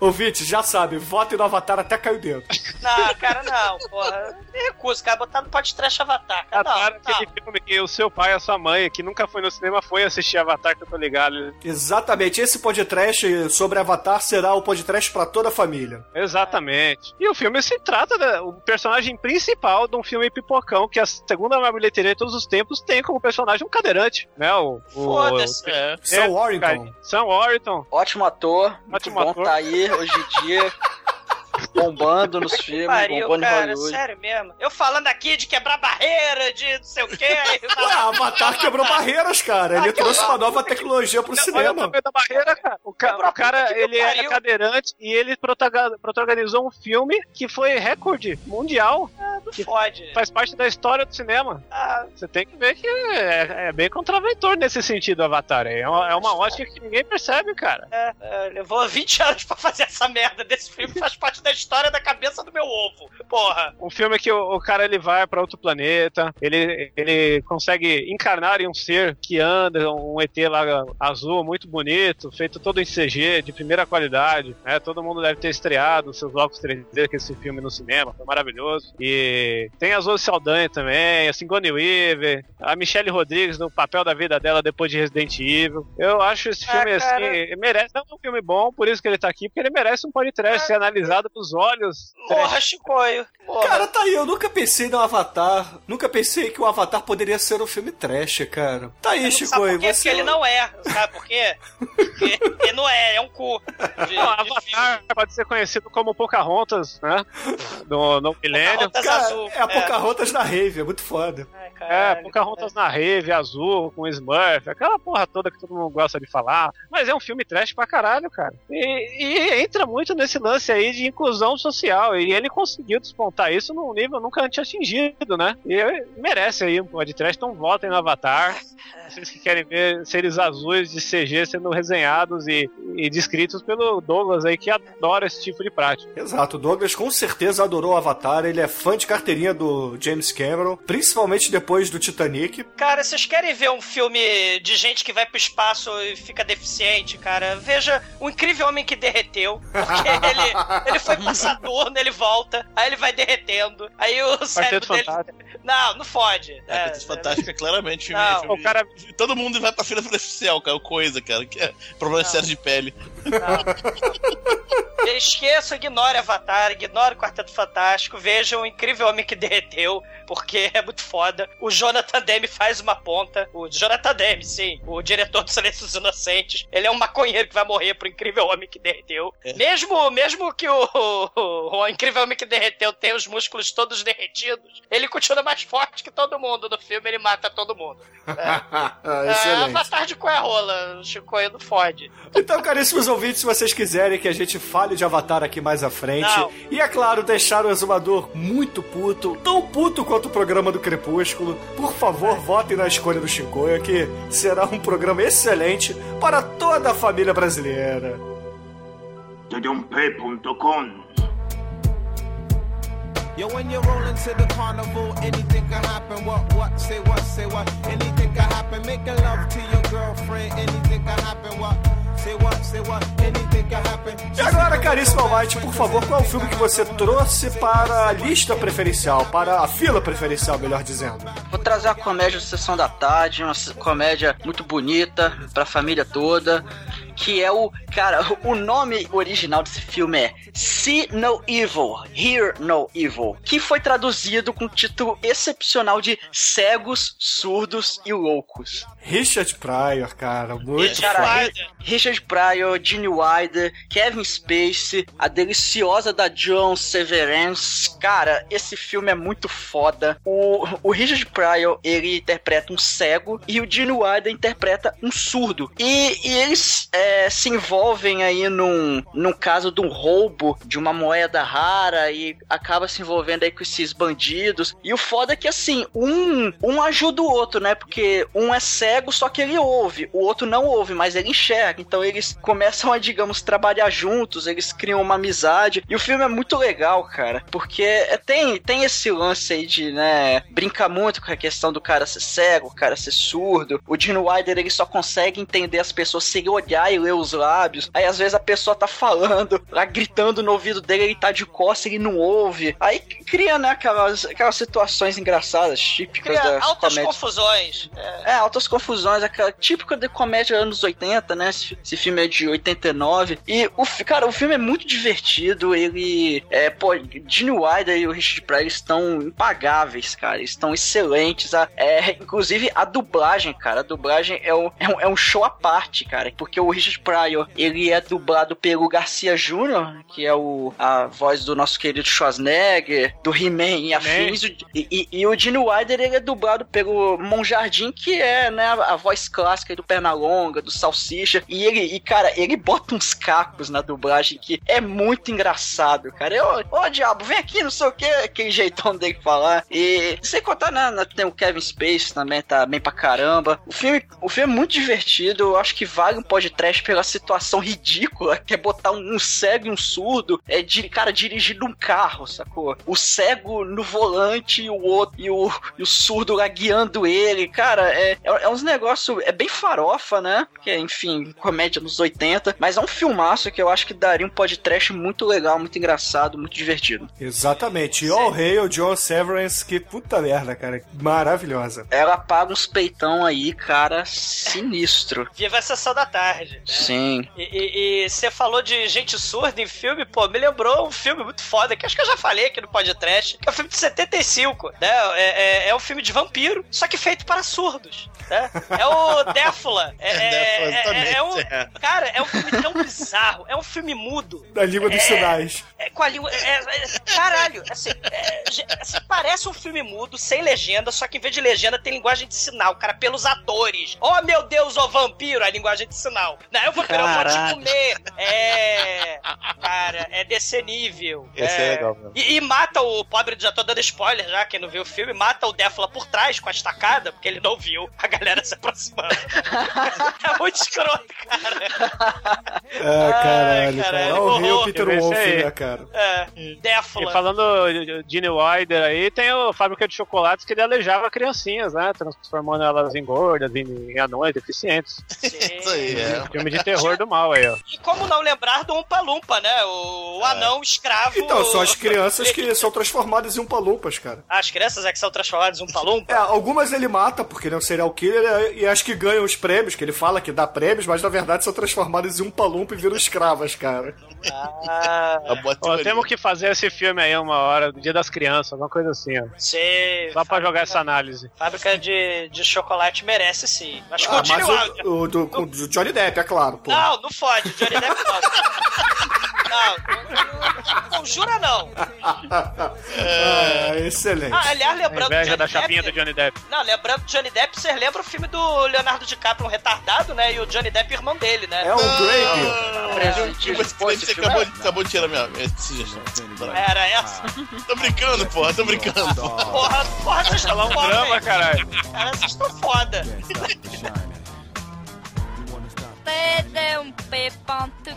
Ouvinte, já sabe, votem no Avatar até cair o dedo. Não, cara, não, porra. Me recuso, cara. Botar no podcast Avatar, cara. Avatar, Não, aquele filme que o seu pai e a sua mãe, que nunca foi no cinema, foi assistir Avatar, que eu tô ligado. Exatamente, esse podcast sobre Avatar será o podcast pra toda a família. Exatamente. E o filme se trata do personagem principal de um filme pipocão, que é a segunda maior bilheteria de todos os tempos tem como personagem um cadeirante, né? O, o, Foda-se. É. Sam Warrington. Sam Warrington. Ótimo ator, muito Ótimo bom ator. tá aí hoje em dia, bombando nos filmes, Pariu, bombando em cara, Hollywood. sério mesmo. Eu falando aqui de quebrar barreira, de não sei o quê. Ué, Avatar quebrou barreiras, cara. Ele Ah, trouxe uma nova tecnologia pro Olha o cinema. tamanho da barreira, cara. O, ca- o cara, ele é cadeirante e ele protagonizou um filme que foi recorde mundial. Não fode. Faz parte da história do cinema. Ah, Você tem que ver que é, é bem contraventor nesse sentido, Avatar. É uma, é uma ótica que ninguém percebe, cara. é, é, levou 20 anos pra fazer essa merda desse filme, faz parte da história da cabeça do meu ovo. Porra. Um filme que o, o cara ele vai pra outro planeta, ele, ele consegue encarnar em um ser que anda, um ET lá azul, muito bonito, feito todo em CG, de primeira qualidade. Né? Todo mundo deve ter estreado seus óculos 3D com esse filme no cinema, foi maravilhoso. E tem a Zoe Saldanha também, a Sigourney Weaver, a Michelle Rodrigues no papel da vida dela depois de Resident Evil. Eu acho esse Ah, filme cara. assim, merece, é um filme bom, por isso que ele tá aqui, porque ele merece um podcast ser analisado pelos olhos. Porra, Chicoio. Porra. Cara, tá aí, eu nunca pensei no Avatar. Nunca pensei que o Avatar poderia ser um filme trash, cara. Tá aí, Chico, sabe e por quê? você. Porque ele não é. Sabe por quê? Porque ele não é, é um cu. De, Não, de Avatar pode ser conhecido como Pocahontas, né? No, no milênio. Pocahontas Cara, azul. é a Pocahontas na rave, é muito foda. Ai, É. Pocahontas na rave, azul, com Smurf, aquela porra toda que todo mundo gosta de falar. Mas é um filme trash pra caralho, cara. E, e entra muito nesse lance aí de inclusão inclusão social. E ele conseguiu despontar isso num nível nunca antes atingido, né? E merece aí um podcast, então votem no Avatar. Vocês que querem ver seres azuis de CG sendo resenhados e, e descritos pelo Douglas aí, que adora esse tipo de prática. Exato, o Douglas com certeza adorou o Avatar, ele é fã de carteirinha do James Cameron, principalmente depois do Titanic. Cara, vocês querem ver um filme de gente que vai pro espaço e fica deficiente, cara? Veja O Incrível Homem que Derreteu. Porque ele, ele foi pra Saturno, ele volta, aí ele vai derretendo, aí o cérebro dele... Fantástico. Não, não fode. É, Quarteto Fantástico é claramente Não, filme- o cara- Todo mundo vai pra fila superficial, cara. o Coisa, cara. Que é problema Não. sério de pele. Esqueça, ignore Avatar, ignore o Quarteto Fantástico, veja o Incrível Homem que Derreteu, porque é muito foda. O Jonathan Demme faz uma ponta. O Jonathan Demme, sim, o diretor do Silêncio dos Inocentes. Ele é um maconheiro que vai morrer pro Incrível Homem que Derreteu. Mesmo, mesmo que o, o, o Incrível Homem que Derreteu tenha os músculos todos derretidos, ele continua mais forte que todo mundo no filme, ele mata todo mundo. É, Excelente. Avatar de qual rola, o Chicoio não fode. Então, caríssimos ouvintes, se vocês quiserem que a gente fale de Avatar aqui mais à frente, Não. e é claro, deixar o exumador muito puto, tão puto quanto o programa do Crepúsculo, por favor, votem na escolha do Chicoia, que será um programa excelente para toda a família brasileira. Tadump.com Yo, when you're rolling to the carnival, anything can happen. What, what, say what, say what? Anything can happen. Making love to your girlfriend, anything can happen. What, E agora, caríssimo Almighty, por favor, qual é o filme que você trouxe para a lista preferencial, para a fila preferencial, melhor dizendo? Vou trazer uma comédia de sessão da tarde, uma comédia muito bonita pra família toda, que é o, cara, o nome original desse filme é See No Evil, Hear No Evil, que foi traduzido com o título excepcional de Cegos, Surdos e Loucos. Richard Pryor, cara, muito Cara, Richard Pryor, Gene Wilder, Kevin Spacey, a deliciosa da John Severance. Cara, esse filme é muito foda. O, o Richard Pryor, ele interpreta um cego e o Gene Wilder interpreta um surdo. E, e eles é, se envolvem aí num, num caso de um roubo de uma moeda rara e acaba se envolvendo aí com esses bandidos. E o foda é que assim, um, um ajuda o outro, né? Porque um é cego, só que ele ouve. O outro não ouve, mas ele enxerga. Então eles começam a, digamos, trabalhar juntos, eles criam uma amizade. E o filme é muito legal, cara. Porque é- tem, tem esse lance aí de, né, brincar muito com a questão do cara ser cego, o cara ser surdo. O Gene Wilder, ele só consegue entender as pessoas se ele olhar e ler os lábios. Aí às vezes a pessoa tá falando, lá gritando no ouvido dele, ele tá de costas, ele não ouve. Aí cria, né, aquelas, aquelas situações engraçadas, típicas Cria das altas confusões. É, É, altas confusões, aquela típica de comédia anos 80, né? Esse, esse filme é de 89. E, o, cara, o filme é muito divertido. Ele. É, pô, Gene Wilder e o Richard Pryor estão impagáveis, cara. Estão excelentes. A- é, inclusive, a dublagem, cara. A dublagem é um, é, um, é um show à parte, cara. Porque o Richard Pryor, ele é dublado pelo Garcia Jr., que é o, a voz do nosso querido Schwarzenegger, do He-Man e afins. E, e, e o Gene Wilder, ele é dublado pelo Monjardim, que é, né, a, a voz clássica do Pernalonga, do Salsicha. E ele, e cara, ele bota uns cacos na dublagem que é muito engraçado, cara. Ô diabo, vem aqui, não sei o que, aquele jeitão dele falar. E sem contar, né, né, tem o Kevin Space também, tá bem pra caramba. O filme, o filme é muito divertido, eu acho que vale um podcast pela situação ridícula, que é botar um, um cego e um surdo, é, de, cara, dirigindo um carro, sacou? O cego no volante e o outro, e o, e o surdo lá guiando ele, cara, é, é, é uns negócios, é bem farofa, né? Que é, enfim, comédia nos 80, mas é um filmaço que eu acho que daria um podcast muito legal, muito engraçado, muito divertido. Exatamente. E All Hail, John Severance, que puta merda, cara. Maravilhosa. Ela paga uns peitão aí, cara, sinistro. viva a sessão da tarde. né? Sim. E- E você falou de gente surda em filme, pô, me lembrou um filme muito foda, que acho que eu já falei aqui no podcast, que é um filme de 75, né? É, é, é um filme de vampiro, só que feito para surdos, né? É o Défula. É, é, Défula, é- é- é um, é. cara, é um filme tão bizarro, é um filme mudo. Da língua dos É. sinais. É, com a língua. é, é, caralho, assim, é, assim, parece um filme mudo, sem legenda, só que em vez de legenda tem linguagem de sinal, cara, pelos atores. Oh meu Deus, ô vampiro, a linguagem de sinal. Não, eu vampiro, eu vou te comer. É. Cara, é desse nível. Esse é legal. E, e mata o pobre, já tô dando spoiler já, quem não viu o filme, mata o Défala por trás com a estacada, porque ele não viu a galera se aproximando. é muito escroto, cara. Ah, caralho, cara. caralho, Olha o. Peter Wolf, né, cara? É, E Défala. falando de Gene Wilder aí, tem o Fábrica de Chocolates que ele aleijava criancinhas, né? Transformando elas em gordas, em, em anões, deficientes. Isso aí, é. Filme de terror do mal aí, ó. E como não lembrar do Umpa Lumpa, né? O, o anão escravo. Então, são as crianças que são transformadas em umpalumpas, cara. As crianças é que são transformadas em Umpa Lumpa? É, algumas ele mata porque ele é um serial killer e as que ganham os prêmios, que ele fala que dá prêmios, mas na verdade são transformadas em um palumpa e viram escravas, cara. Ah, Ó, temos que fazer esse filme aí uma hora, do Dia das Crianças, alguma coisa assim, ó. sei. Só pra jogar essa análise. Fábrica de, de chocolate merece sim. Mas Ah, continue mas o o, áudio. o do, do Johnny Depp, é claro, pô. Não, não fode. Johnny Depp não. Não, não, não, jura não. Ah, excelente. Ah, aliás, A lembrando inveja Johnny da chapinha do Depp, Johnny Depp. Não, lembrando que Johnny Depp, vocês lembram o filme do Leonardo DiCaprio, um retardado, né? E o Johnny Depp, irmão dele, né? É o Pô, esse você acabou, é- de- acabou de tirar minha, minha sugestão. Era essa? Tô brincando, porra, tô brincando. Porra, porra, vocês estão um foda, drama, caralho. Cara, vocês estão foda. tdump.com.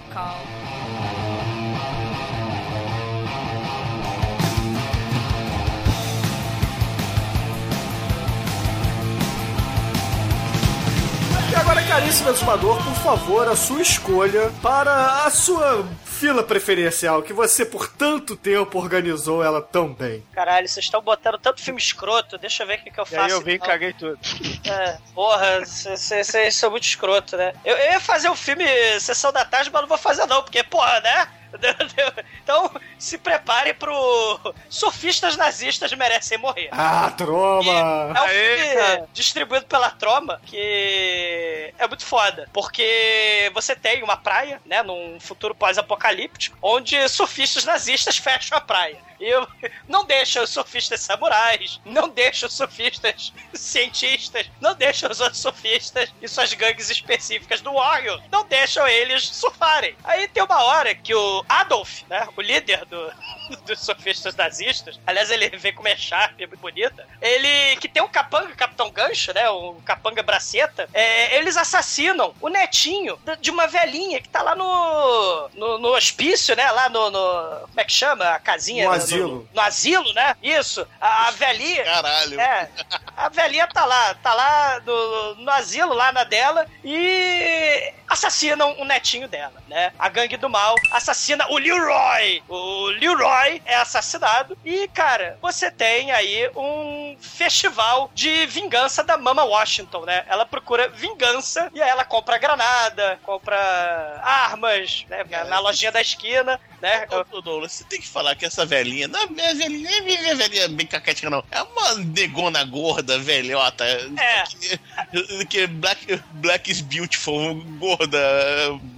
E agora, caríssimo exumador, por favor, a sua escolha para a sua fila preferencial, que você por tanto tempo organizou ela tão bem. Caralho, vocês estão botando tanto filme escroto, deixa eu ver o que, que eu E faço. aí eu vim e então. caguei tudo. É, porra, vocês são muito escroto, né? Eu, eu ia fazer o filme Sessão da Tarde, mas não vou fazer não, porque, porra, né? Então, se prepare pro Surfistas Nazistas Merecem Morrer. Ah, troma! É um Aê, filme cara. distribuído pela Troma, que é muito foda. Porque você tem uma praia, né, num futuro pós-apocalíptico, onde surfistas nazistas fecham a praia. E eu- não deixam os surfistas samurais, não deixam os surfistas cientistas, não deixam os outros surfistas e suas gangues específicas do Warrior, não deixam eles surfarem. Aí tem uma hora que o Adolf, né, o líder do, dos surfistas nazistas, aliás, ele vem com uma echarpe muito bonita, ele, que tem um capanga, Capitão Gancho, né, um capanga braceta, é, eles assassinam o netinho de uma velhinha que tá lá no, no, no hospício, né, lá no, no- como é que chama? A casinha? No no- asilo. No, asilo, né? Isso. A, a velhinha... Caralho. É, a velhinha tá lá, tá lá no, no asilo, lá na dela, e assassinam o netinho dela, né? A gangue do mal assassina o Leroy. O Leroy é assassinado e, cara, você tem aí um festival de vingança da Mama Washington, né? Ela procura vingança e aí ela compra granada, compra armas, né? Na lojinha da esquina, né? Ô, ô, Douglas, você tem que falar que essa velhinha, não é minha velhinha, não é minha velhinha bem caquética, não. É uma negona gorda, velhota. É. Que, que Black, Black is beautiful, gorda,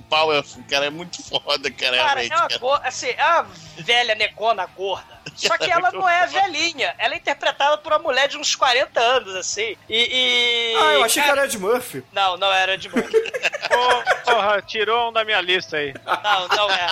powerful, cara, é muito foda, cara, Cara, é uma, cara. go- assim, é uma velha negona gorda. Só que ela não é velhinha. Ela é interpretada por uma mulher de uns 40 anos, assim. E. e- Ah, eu achei que cara, era Ed Murphy. Não, não era de boa. Pô, porra, tirou um da minha lista aí. Não, não é.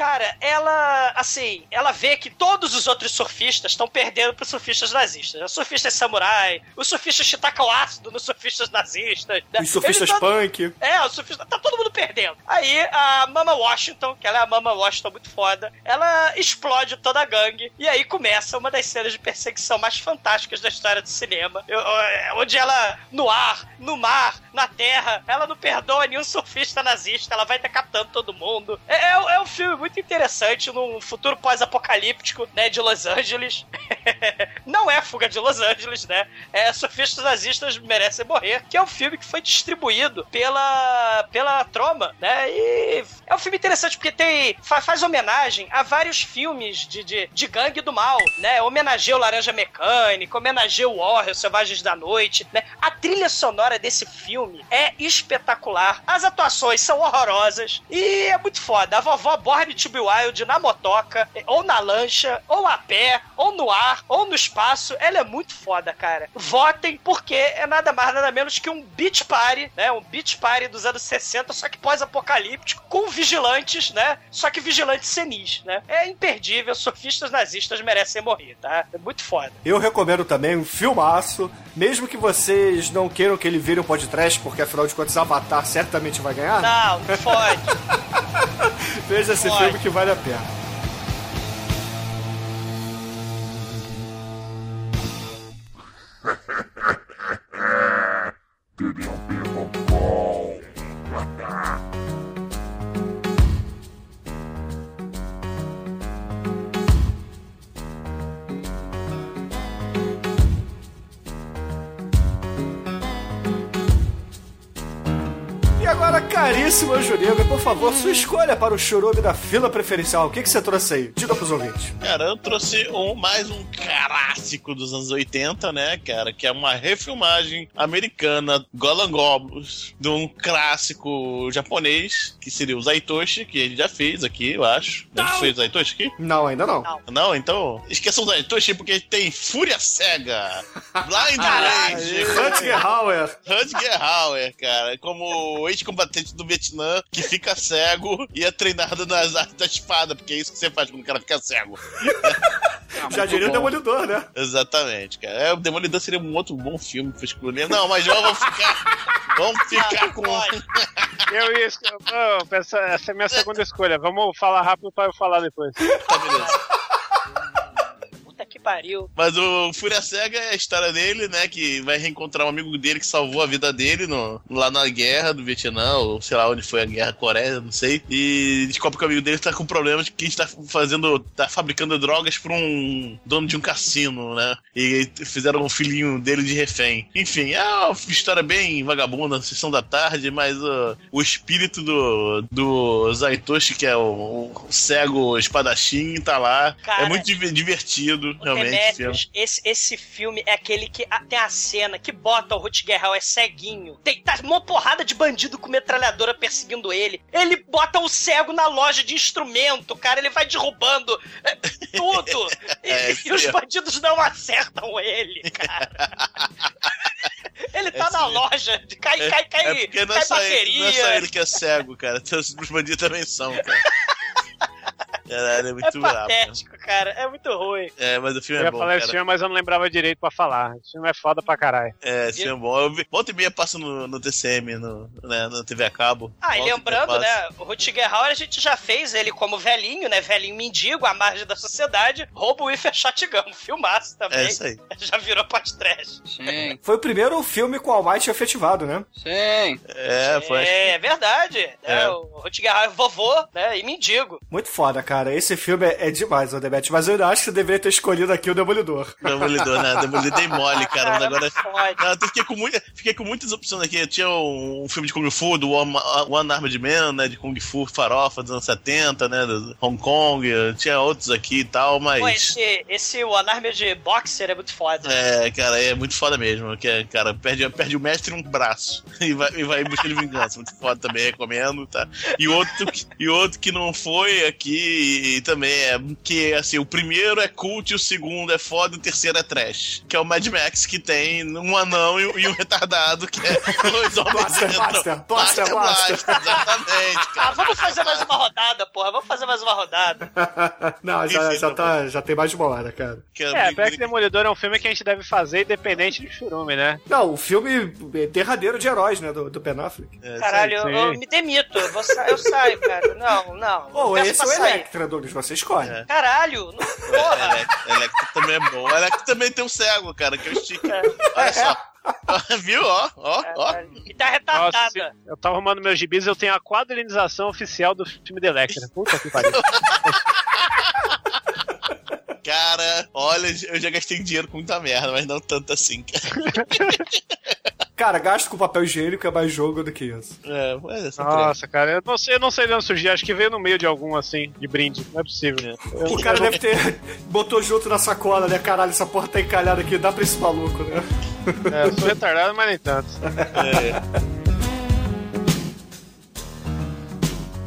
Cara, ela, assim, ela vê que todos os outros surfistas estão perdendo pros surfistas nazistas. Os surfistas samurai, os surfistas que tacam ácido nos surfistas nazistas. né? Os surfistas tão- punk. É, o surfista. Tá todo mundo perdendo. Aí a Mama Washington, que ela é a Mama Washington muito foda, ela explode toda a gangue. E aí começa uma das cenas de perseguição mais fantásticas da história do cinema. Eu- eu- onde ela, no ar, no mar, na terra, ela não perdoa nenhum surfista nazista, ela vai decapitando todo mundo. É, é, é um filme muito interessante num futuro pós-apocalíptico, né, de Los Angeles. não é Fuga de Los Angeles, né? É Sofistas Nazistas Merecem Morrer, que é um filme que foi distribuído pela, pela Troma, né? E é um filme interessante porque tem fa- faz homenagem a vários filmes de, de, de gangue do mal, né? Homenageia o Laranja Mecânica, homenageia o Warrior, Selvagens da Noite, né? A trilha sonora desse filme é espetacular. As atuações são horrorosas e é muito foda. A vovó Born to be Wild na motoca, ou na lancha, ou a pé, ou no ar, ou no espaço, ela é muito foda, cara. Votem porque é nada mais nada menos que um beach party, né? Um beach party dos anos 60, só que pós-apocalíptico, com vigilantes, né? Só que vigilantes senis, né? É imperdível, sofistas nazistas merecem morrer, tá? É muito foda. Eu recomendo também um filmaço, mesmo que vocês não queiram que ele vire um podcast, porque afinal de contas Avatar certamente vai ganhar. Não, não pode. Veja esse Pode. filme que vale a pena. E agora, caríssimo Anjo Negro, por favor, sua escolha para o churume da fila preferencial. O que, que você trouxe aí? Diga pros ouvintes. Cara, eu trouxe um, mais um clássico dos anos 80, né, cara? Que é uma refilmagem americana, Golan Goblins, de um clássico japonês, que seria o Zaitoshi, que ele já fez aqui, eu acho. Já fez o Zaitoshi aqui? Não, ainda não. Não, então esqueçam o Zaitoshi, porque tem Fúria Cega, Blind Rage, Rutger Hauer. Rutger Hauer, cara, como ex-combatente do Vietnã que fica cego e é treinado nas artes da espada, porque é isso que você faz quando o cara fica cego. Já diria o Demolidor, né? Exatamente, cara. É, o Demolidor seria um outro bom filme pra escolher. Não, mas vamos ficar. Vamos ficar com. Eu ia. Não, essa, essa é a minha segunda escolha. Vamos falar rápido pra eu falar depois. Tá, beleza. Que pariu. Mas o Fúria Cega é a história dele, né? Que vai reencontrar um amigo dele que salvou a vida dele no, lá na guerra do Vietnã, ou sei lá onde foi a guerra Coreia, não sei. E descobre que o amigo dele tá com problemas que a gente tá fazendo, tá fabricando drogas pra um dono de um cassino, né? E fizeram um filhinho dele de refém. Enfim, é uma história bem vagabunda, sessão da tarde, mas uh, o espírito do, do Zaitoshi, que é o, o cego espadachim, tá lá. Cara, é muito div- divertido. Demetrius, esse, esse filme é aquele que tem a cena que bota o Rutger Hauer ceguinho. Tem tá uma porrada de bandido com metralhadora perseguindo ele. Ele bota o cego na loja de instrumento, cara. Ele vai derrubando é, tudo. E, É, e os bandidos não acertam ele, cara. Ele tá É, na loja, cai, cai, cai, É porque não é, cai ele, bateria. não é só ele que é cego, cara. Os bandidos também são, cara. Caralho, é É muito brabo. cara. patético, cara. É muito ruim. É, mas o filme Eu é ia bom, falar esse filme, mas eu não lembrava direito pra falar. Esse filme é foda pra caralho. É, esse filme é bom. Eu vi, volta e meia passa no, no TCM, no, né, na TV a cabo. Ah, e lembrando, né, o Rutger Hauer a gente já fez ele como velhinho, né, velhinho mendigo, à margem da sociedade, roubo e shotgun, filmaço também. É isso aí. Já virou pós-trash. Sim, Foi o primeiro filme com All Might efetivado, né? sim. É, foi. É, é verdade. É. É. o Rutger Hauer é vovô, né, e mendigo. Muito foda, cara. Esse filme é, é demais, o Debete. Mas eu ainda acho que você deveria ter escolhido aqui o Demolidor. Demolidor, né? Demolidor tem mole, cara. Mas agora. não. Não, eu fiquei, com muita, fiquei com muitas opções aqui. Eu tinha um, um filme de Kung Fu, do One, One Armed Man, né? De Kung Fu farofa dos anos 70, né? Do Hong Kong. Eu tinha outros aqui e tal, mas. Pô, esse, esse One Armed Boxer é muito foda. É, cara, é muito foda mesmo. Que, é, cara, perde, perde o mestre um braço e vai, e vai em busca de vingança. Muito foda também, recomendo, tá? E outro, e outro que não foi aqui e também é que, assim, o primeiro é cult, o segundo é foda e o terceiro é trash. Que é o Mad Max, que tem um anão e, e um retardado, que é dois homens Blaster, Blaster, Blaster, exatamente, Ah, cara. vamos fazer mais uma rodada, porra. Vamos fazer mais uma rodada. Não, já, já, tá já tem mais de uma hora, cara. É, pior que Demolidor é um filme que a gente deve fazer independente de churume, né? Não, o filme é derradeiro de heróis, né? Do, do Ben Affleck. É, Caralho, eu, eu me demito. Eu, vou sa- eu saio, cara. Não, não. Pô, esse é o sair. Electra, Douglas. Você escolhe. É. Caralho, não, porra. Electro, Electro também é bom. Electro também tem um cego, cara, que eu estico. Olha só. Viu? Ó, ó, ó. E tá Nossa, retardada. se- eu tava arrumando meus gibis eu tenho a quadrinização oficial do filme The Electra. Puta que pariu. Cara, olha, eu já gastei dinheiro com muita merda, mas não tanto assim, cara. Cara, gasto com papel higiênico é mais jogo do que isso. É, mas essa Nossa, cara, eu não sei, eu não sei de onde surgiu, acho que veio no meio de algum assim, de brinde. Não é possível. Eu- O cara deve ter. botou junto na sacola, né? Caralho, essa porra tá encalhada aqui, dá pra esse maluco, né? É, eu sou retardado, mas nem tanto.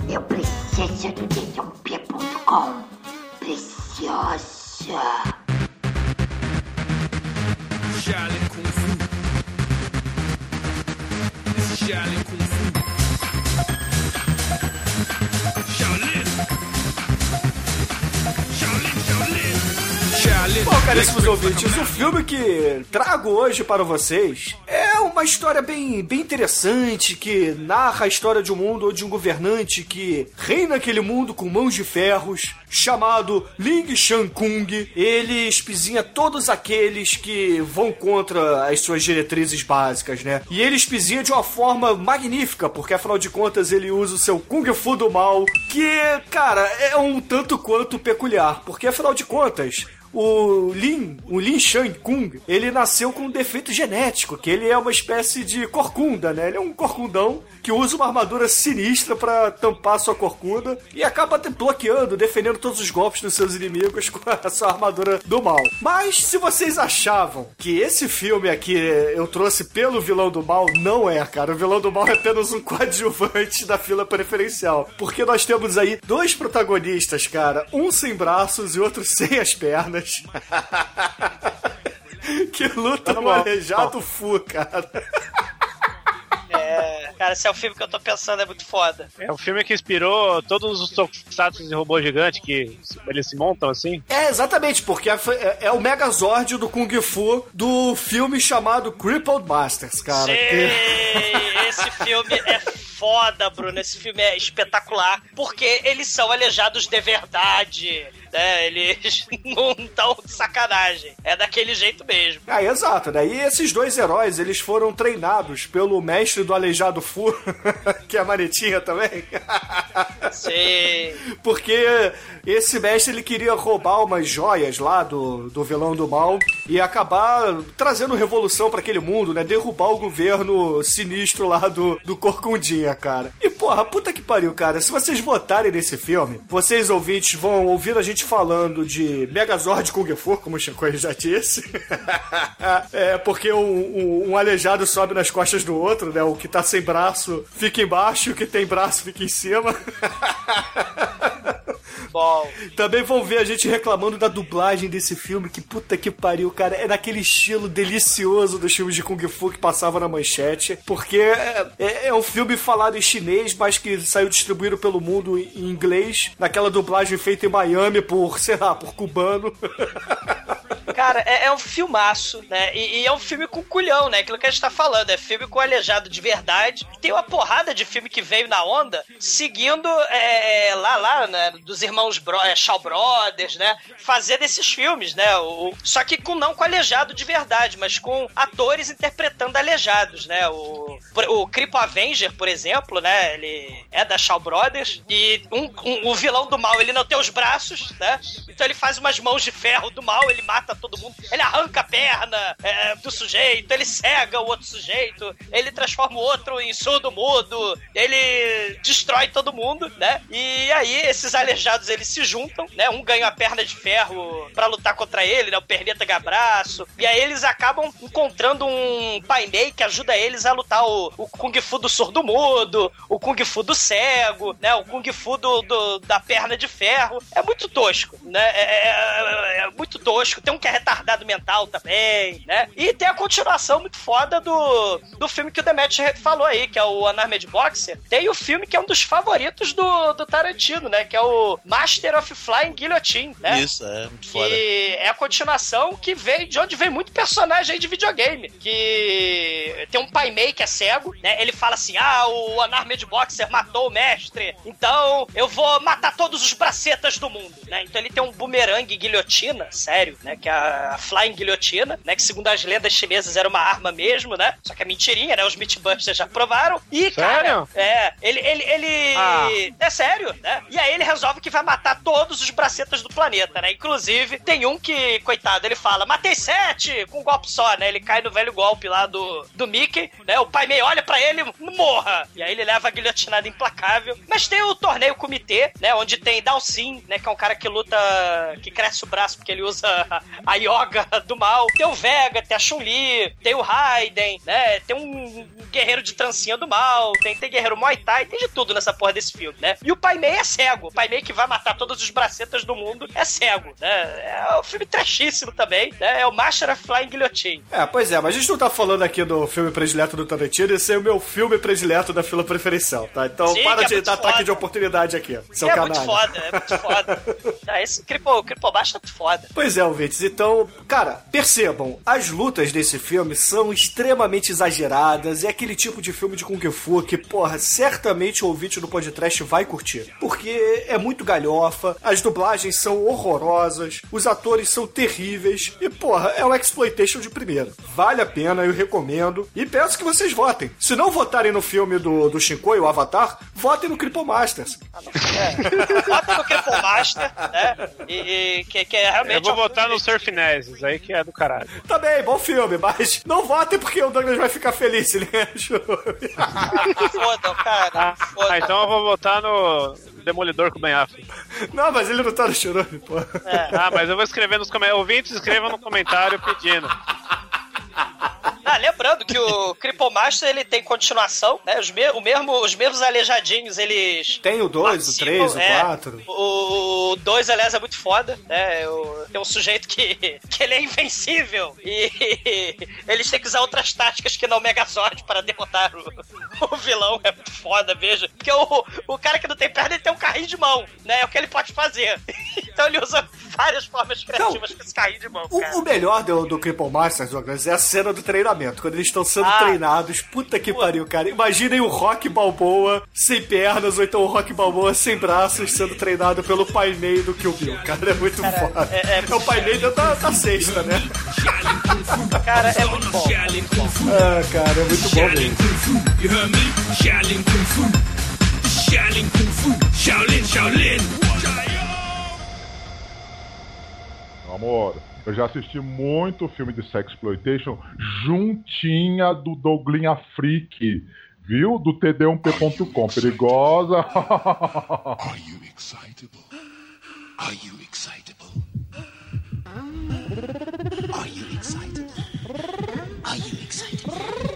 Eu preciso do dedãop.com. Preciosa. Shaolin Kung Fu. This is Shaolin Kung Fu. Caríssimos ouvintes, o filme que trago hoje para vocês é uma história bem, bem interessante que narra a história de um mundo ou de um governante que reina aquele mundo com mãos de ferros, chamado Ling Shankung. Ele espizinha todos aqueles que vão contra as suas diretrizes básicas, né? E ele espizinha de uma forma magnífica, porque afinal de contas ele usa o seu Kung Fu do mal, que, cara, é um tanto quanto peculiar, porque afinal de contas, o Lin, o Lin Shang Kung, ele nasceu com um defeito genético, que ele é uma espécie de corcunda, né? Ele é um corcundão que usa uma armadura sinistra pra tampar sua corcunda e acaba bloqueando, defendendo todos os golpes dos seus inimigos com a sua armadura do mal. Mas se vocês achavam que esse filme aqui eu trouxe pelo vilão do mal, não é, cara. O vilão do mal é apenas um coadjuvante da fila preferencial. Porque nós temos aí dois protagonistas, cara. Um sem braços e outro sem as pernas. que luta Tá fu, cara. É, cara, esse é o filme que eu tô pensando, é muito foda. É um filme que inspirou todos os tokusatsu de robô gigante que eles se montam assim. É, exatamente, porque é, é- é o Megazord do Kung Fu do filme chamado Crippled Masters, cara. que- Sei, esse filme é foda, Bruno. Esse filme é espetacular. Porque eles são aleijados de verdade. Né? Eles não estão de sacanagem. É daquele jeito mesmo. Ah, exato, né? E esses dois heróis, eles foram treinados pelo mestre do Aleijado Fu, que é a Manetinha também. Sei. Porque esse mestre ele queria roubar umas joias lá do, do vilão do mal e acabar trazendo revolução pra aquele mundo, né? Derrubar o governo sinistro lá do, do Corcundinha, cara. E porra, puta que pariu, cara. Se vocês votarem nesse filme, vocês ouvintes vão ouvir a gente falando de Megazord Kung Fu, como o Chico já disse. é, porque um, um, um aleijado sobe nas costas do outro, né? O que tá sem braço fica embaixo, o que tem braço fica em cima. Também vão ver a gente reclamando da dublagem desse filme, que puta que pariu, cara. É naquele estilo delicioso dos filmes de Kung Fu que passava na manchete. Porque é, é- é um filme falado em chinês, mas que saiu distribuído pelo mundo em inglês, naquela dublagem feita em Miami por, sei lá, por cubano. Cara, é, é um filmaço, né? E, e é um filme com culhão, né? Aquilo que a gente tá falando. É filme com aleijado de verdade. Tem uma porrada de filme que veio na onda, seguindo é, lá, lá, né? Dos irmãos Bro é, Shaw Brothers, né? Fazendo esses filmes, né? O, só que com, não com aleijado de verdade, mas com atores interpretando aleijados, né? O, o Cripo Avenger, por exemplo, né? Ele é da Shaw Brothers. E um, um- o vilão do mal, ele não tem os braços, né? Então ele faz umas mãos de ferro do mal, ele mata todo mundo. Ele arranca a perna é, do sujeito, ele cega o outro sujeito, ele transforma o outro em surdo mudo, ele destrói todo mundo, né? E aí esses aleijados eles se juntam, né? Um ganha a perna de ferro pra lutar contra ele, né? O perneta gabraço. E aí eles acabam encontrando um pai que ajuda eles a lutar o, o Kung Fu do surdo mudo, o Kung Fu do cego, né? O Kung Fu do, do- da perna de ferro. É muito tosco, né? É, é- é muito tosco. Tem um que é retardado mental também, né? E tem a continuação muito foda do, do filme que o Demet falou aí, que é o Unarmed Boxer. Tem o filme que é um dos favoritos do, do Tarantino, né? Que é o Master of Flying Guillotine, né? Isso, é muito foda. Que é a continuação que veio de onde vem muito personagem aí de videogame. Que tem um pai mei que é cego, né? Ele fala assim: ah, o Unarmed Boxer matou o mestre, então eu vou matar todos os bracetas do mundo, né? Então ele tem um bumerangue guilhotina, sério, né? Que é a Flying Guilhotina, né? Que segundo as lendas chinesas era uma arma mesmo, né? Só que é mentirinha, né? Os Mythbusters já provaram. E, cara, Sério? é, ele, ele, ele... Ah. É sério, né? E aí ele resolve que vai matar todos os bracetas do planeta, né? Inclusive, tem um que, coitado, ele fala, matei sete com um golpe só, né? Ele cai no velho golpe lá do, do Mickey, né? O pai meio olha pra ele, morra! E aí ele leva a guilhotinada implacável. Mas tem o torneio comitê, né? Onde tem Dalsin, né? Que é um cara que luta, que cresce o braço porque ele usa a yoga do mal. Tem o Vega, tem a Chun-Li, tem o Raiden, né? Tem um guerreiro de trancinha do mal, tem, tem guerreiro Muay Thai, tem de tudo nessa porra desse filme, né? E o Pai Mei é cego. O Pai Mei que vai matar todos os bracetas do mundo é cego, né? É um filme trashíssimo também, né? É o Master of Flying Guillotine. É, pois é, mas a gente não tá falando aqui do filme predileto do Tarantino, esse é o meu filme predileto da fila preferencial, tá? Então Sim, para é de dar ataque de oportunidade aqui, seu é canalha. muito foda, é muito foda. ah, esse Cripo, Cripo Baixo é muito foda. Pois é, ouvintes. Então, cara, percebam, as lutas desse filme são extremamente exageradas. É aquele tipo de filme de Kung Fu que, porra, certamente o ouvinte do podcast vai curtir. Porque é muito galhofa, as dublagens são horrorosas, os atores são terríveis e, porra, é uma exploitation de primeira. Vale a pena, eu recomendo. E peço que vocês votem. Se não votarem no filme do, do Shinkoi, o Avatar, votem no Cripple Masters. Bota no Cripo Master, né? E, e que, que é realmente. Eu vou um votar no Surf Aí que é do caralho. Tá bem, bom filme, mas não votem porque o Douglas vai ficar feliz se ele. Fodam, cara. Ah, então eu vou votar no Demolidor com o Ben Affleck. Não, mas ele não tá no churume, pô. Ah, mas eu vou escrever nos comentários. Ouvintes, escrevam no comentário pedindo. Ah, lembrando que o Cripple Master ele tem continuação, né? Os, me o mesmo, os mesmos aleijadinhos, eles. Tem o 2, o 3, o é. 4. O 2, aliás, é muito foda, né? O- Tem um sujeito que, que ele é invencível e eles têm que usar outras táticas que não o Megazord para derrotar o, o vilão. É muito foda, veja. Porque o, o cara que não tem perna, ele tem um carrinho de mão, né? É o que ele pode fazer. Então ele usa várias formas criativas com esse carrinho de mão. O, o melhor do, do Cripple Masters, Douglas, é a cena do treinamento, quando eles estão sendo Ah. treinados. Puta que pariu, cara. Imaginem o Rock Balboa sem pernas, ou então o Rock Balboa sem braços, sendo treinado pelo pai Mei do Kill Bill. Cara, é muito foda. é- é- o pai Mei da, da sexta, né? Cara, é muito bom. é. Ah, cara, é muito bom mesmo. Amor, eu já assisti muito filme de sexploitation juntinha do Douglinha Freak, viu? Do td1p.com. Perigosa. Are you excitable? Are you excitable? Are you excitable? Are you excitable?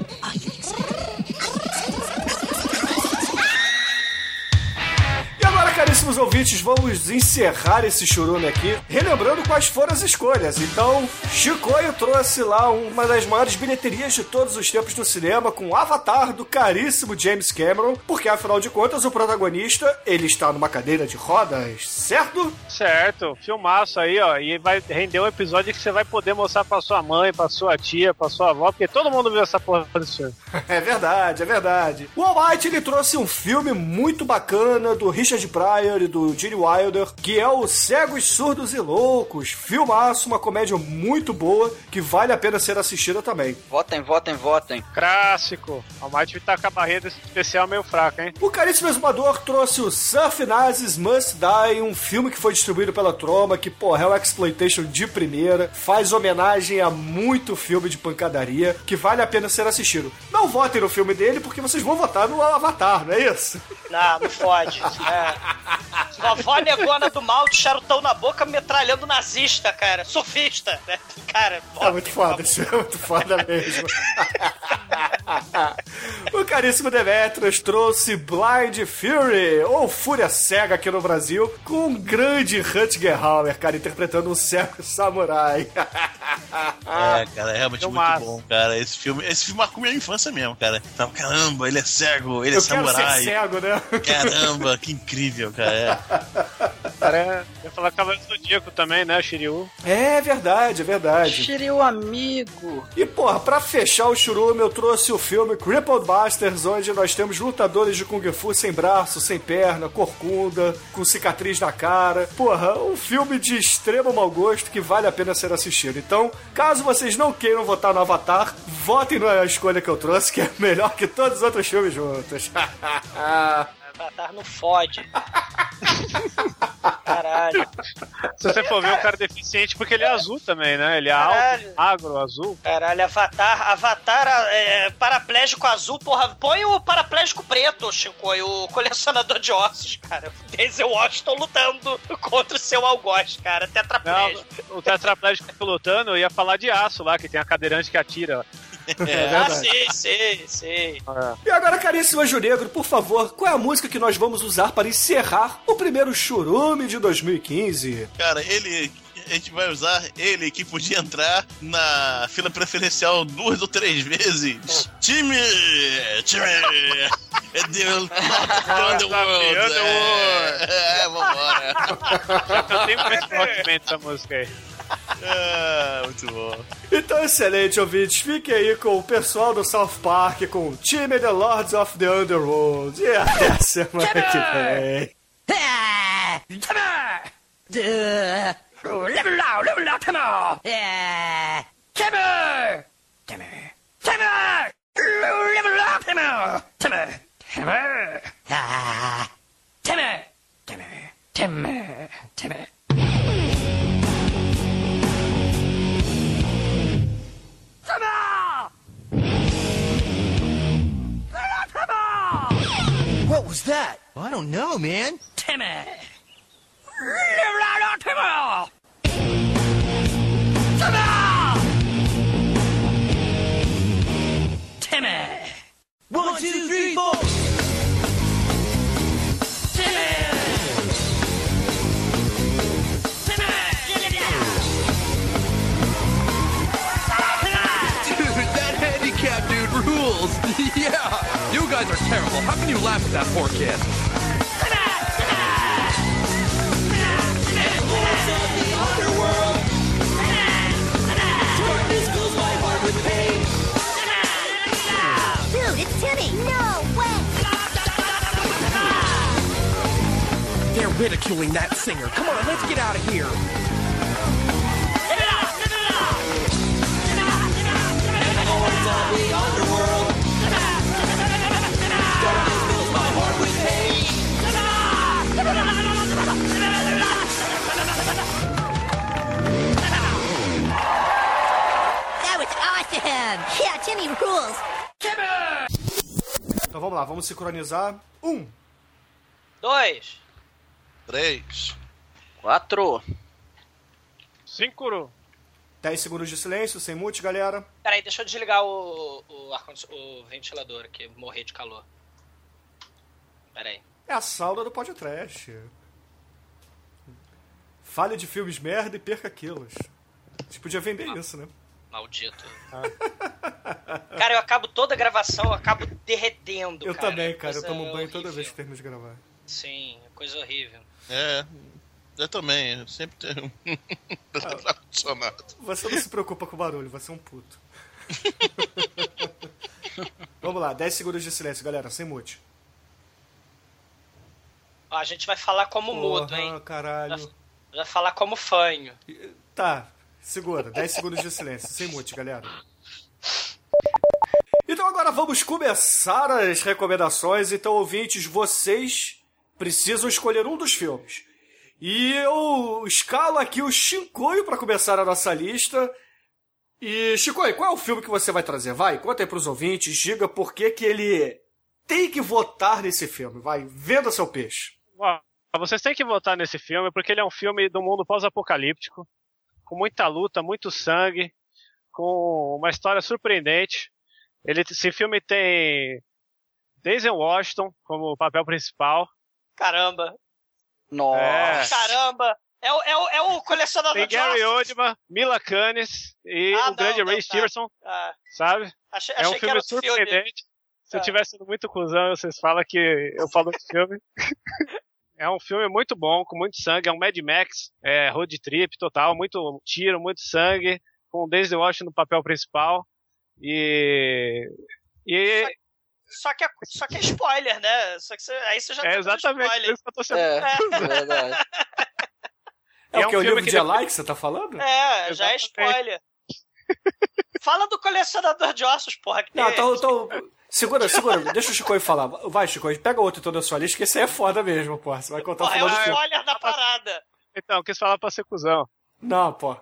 Caríssimos ouvintes, vamos encerrar esse churume aqui, relembrando quais foram as escolhas. Então, Chicoio trouxe lá uma das maiores bilheterias de todos os tempos do cinema, com Avatar do caríssimo James Cameron, porque afinal de contas o protagonista, ele está numa cadeira de rodas, certo? Certo, filmaço aí, ó. E vai render um episódio que você vai poder mostrar pra sua mãe, pra sua tia, pra sua avó, porque todo mundo viu essa porra desse filme. É verdade, é verdade. O Almighty, ele trouxe um filme muito bacana do Richard Pryor e do Gene Wilder, que é o Cegos, Surdos e Loucos. Filmaço, uma comédia muito boa, que vale a pena ser assistida também. Votem, votem, votem. Clássico. O Might tá com a barreira desse especial meio fraca, hein? O Caríssimo Exumador trouxe o Surf Nazis Must Die, um filme que foi distribuído pela Troma, que, porra, é uma exploitation de primeira, faz homenagem a muito filme de pancadaria, que vale a pena ser assistido. Não votem no filme dele, porque vocês vão votar no Avatar, não é isso? Não, não pode. É. Vovó negona do mal, de charutão na boca, metralhando nazista, cara. Surfista, né? Cara, É muito foda, isso é muito foda mesmo. o caríssimo Demetrius trouxe Blind Fury, ou Fúria Cega aqui no Brasil, com um grande Rutger Hauer, cara, interpretando um cego samurai. É, cara, é realmente muito massa. bom, cara. Esse filme, esse filme marcou minha infância mesmo, cara. Tava, caramba, ele é cego, ele é Eu quero samurai. ser cego, né? Caramba, que incrível, cara. É. cara é, ia falar Cavaleiro do Zodíaco também, né? O Shiryu. É verdade, é verdade. Shiryu amigo. E, porra, pra fechar o churume, eu trouxe o filme Crippled Busters, onde nós temos lutadores de Kung Fu sem braço, sem perna, corcunda, com cicatriz na cara. Porra, um filme de extremo mau gosto que vale a pena ser assistido. Então, caso vocês não queiram votar no Avatar, votem na escolha que eu trouxe, que é melhor que todos os outros filmes juntos. Avatar não fode. Caralho. Se você for ver, o cara é deficiente porque ele é azul também, né? Ele é Caralho. alto, magro, azul. Caralho, Avatar, Avatar é, paraplégico azul, porra, põe o paraplégico preto, Chico, e o colecionador de ossos, cara. Denzel Washington lutando contra o seu algoz, cara, tetraplégico. Não, o tetraplégico lutando, eu ia falar de aço lá, que tem a cadeirante que atira. É ah, verdade. sei, sei, sei. E agora, caríssimo Anjo Negro, por favor, qual é a música que nós vamos usar para encerrar o primeiro churume de 2015? Cara, ele. A gente vai usar ele que podia entrar na fila preferencial duas ou três vezes. Time! Time! É Deus! Underworld! É, é, vambora! Já muito fortemente essa música aí. É, muito bom. Então, excelente, ouvintes. Fiquem aí com o pessoal do South Park, com o time The Lords of the Underworld. E até a semana que vem. Ah, Come on! Duh. Level out, level out, come on! Yeah! Come on! Come on! Come on! Level out, come on! Come on! Come on! Ah! Come on! Come on! Come on! Don't know, man. Timmy! Level out, Timmy! Timmy! One, two, three, four. Dude, that handicap dude rules. yeah, you guys are terrible. How can you laugh at that poor kid? Ridiculing that singer. Come on, let's get out of here. That was awesome. Yeah, Timmy rules. Então vamos lá, vamos sincronizar. Um, Dois. Três. Quatro. Cinco. 10 segundos de silêncio, sem mute, galera. Peraí, deixa eu desligar o, o, o ventilador aqui, morrer de calor. Peraí. É a sauna do podcast. Fale de filmes merda e perca quilos. A gente podia vender isso, né? Maldito. Cara, eu acabo toda a gravação, eu acabo derretendo. Eu cara. também, cara. Eu Coisa tomo banho toda horrível. vez que termino de gravar. Sim, é coisa horrível. É, eu também. Eu sempre tenho. ar-condicionado. Você não se preocupa com o barulho, você é um puto. Vamos lá, 10 segundos de silêncio, galera, sem mute. Ó, a gente vai falar como mudo, Porra, hein? caralho. Vai falar como fanho. Tá, segura, 10 segundos de silêncio, sem mute, galera. Então agora vamos começar as recomendações. Então, ouvintes, vocês precisam escolher um dos filmes. E eu escalo aqui o Shinkoio para começar a nossa lista. E, Shinkoio, qual é o filme que você vai trazer? Vai, conta aí pros ouvintes, diga por que que ele tem que votar nesse filme. Vai, venda seu peixe. Vocês têm que votar nesse filme porque ele é um filme do mundo pós-apocalíptico, com muita luta, muito sangue, com uma história surpreendente. Ele, esse filme tem Denzel Washington como papel principal. Caramba. Nossa. É. Caramba. É o, é o, é o colecionador Tem de Gary. Oldman, Mila Kunis e Ah, o grande não, não, Ray tá. Stevenson, Ah, sabe? achei, é um achei filme outro filme. surpreendente. Se eu Ah. tiver sendo muito cuzão, vocês falam que eu falo desse filme. É um filme muito bom, com muito sangue, é um Mad Max, é road trip total, muito tiro, muito sangue, com o Daisy Washington no papel principal. E. E. Só que, é, só que é spoiler, né? Só que você, aí você já É tá exatamente spoiler. isso que eu tô sendo. É, verdade. É, É o um que? O filme livro que de Eli que você tá falando? É, já é spoiler. Fala do colecionador de ossos, porra. Que Não, tem- então, então. Segura, segura. Deixa o Chico falar. Vai, Chico, pega outro então da sua lista, que esse aí é foda mesmo, pô. Você vai contar o Porra, é final o do filme. spoiler da parada. Então, eu quis falar pra ser cuzão. Não, pô.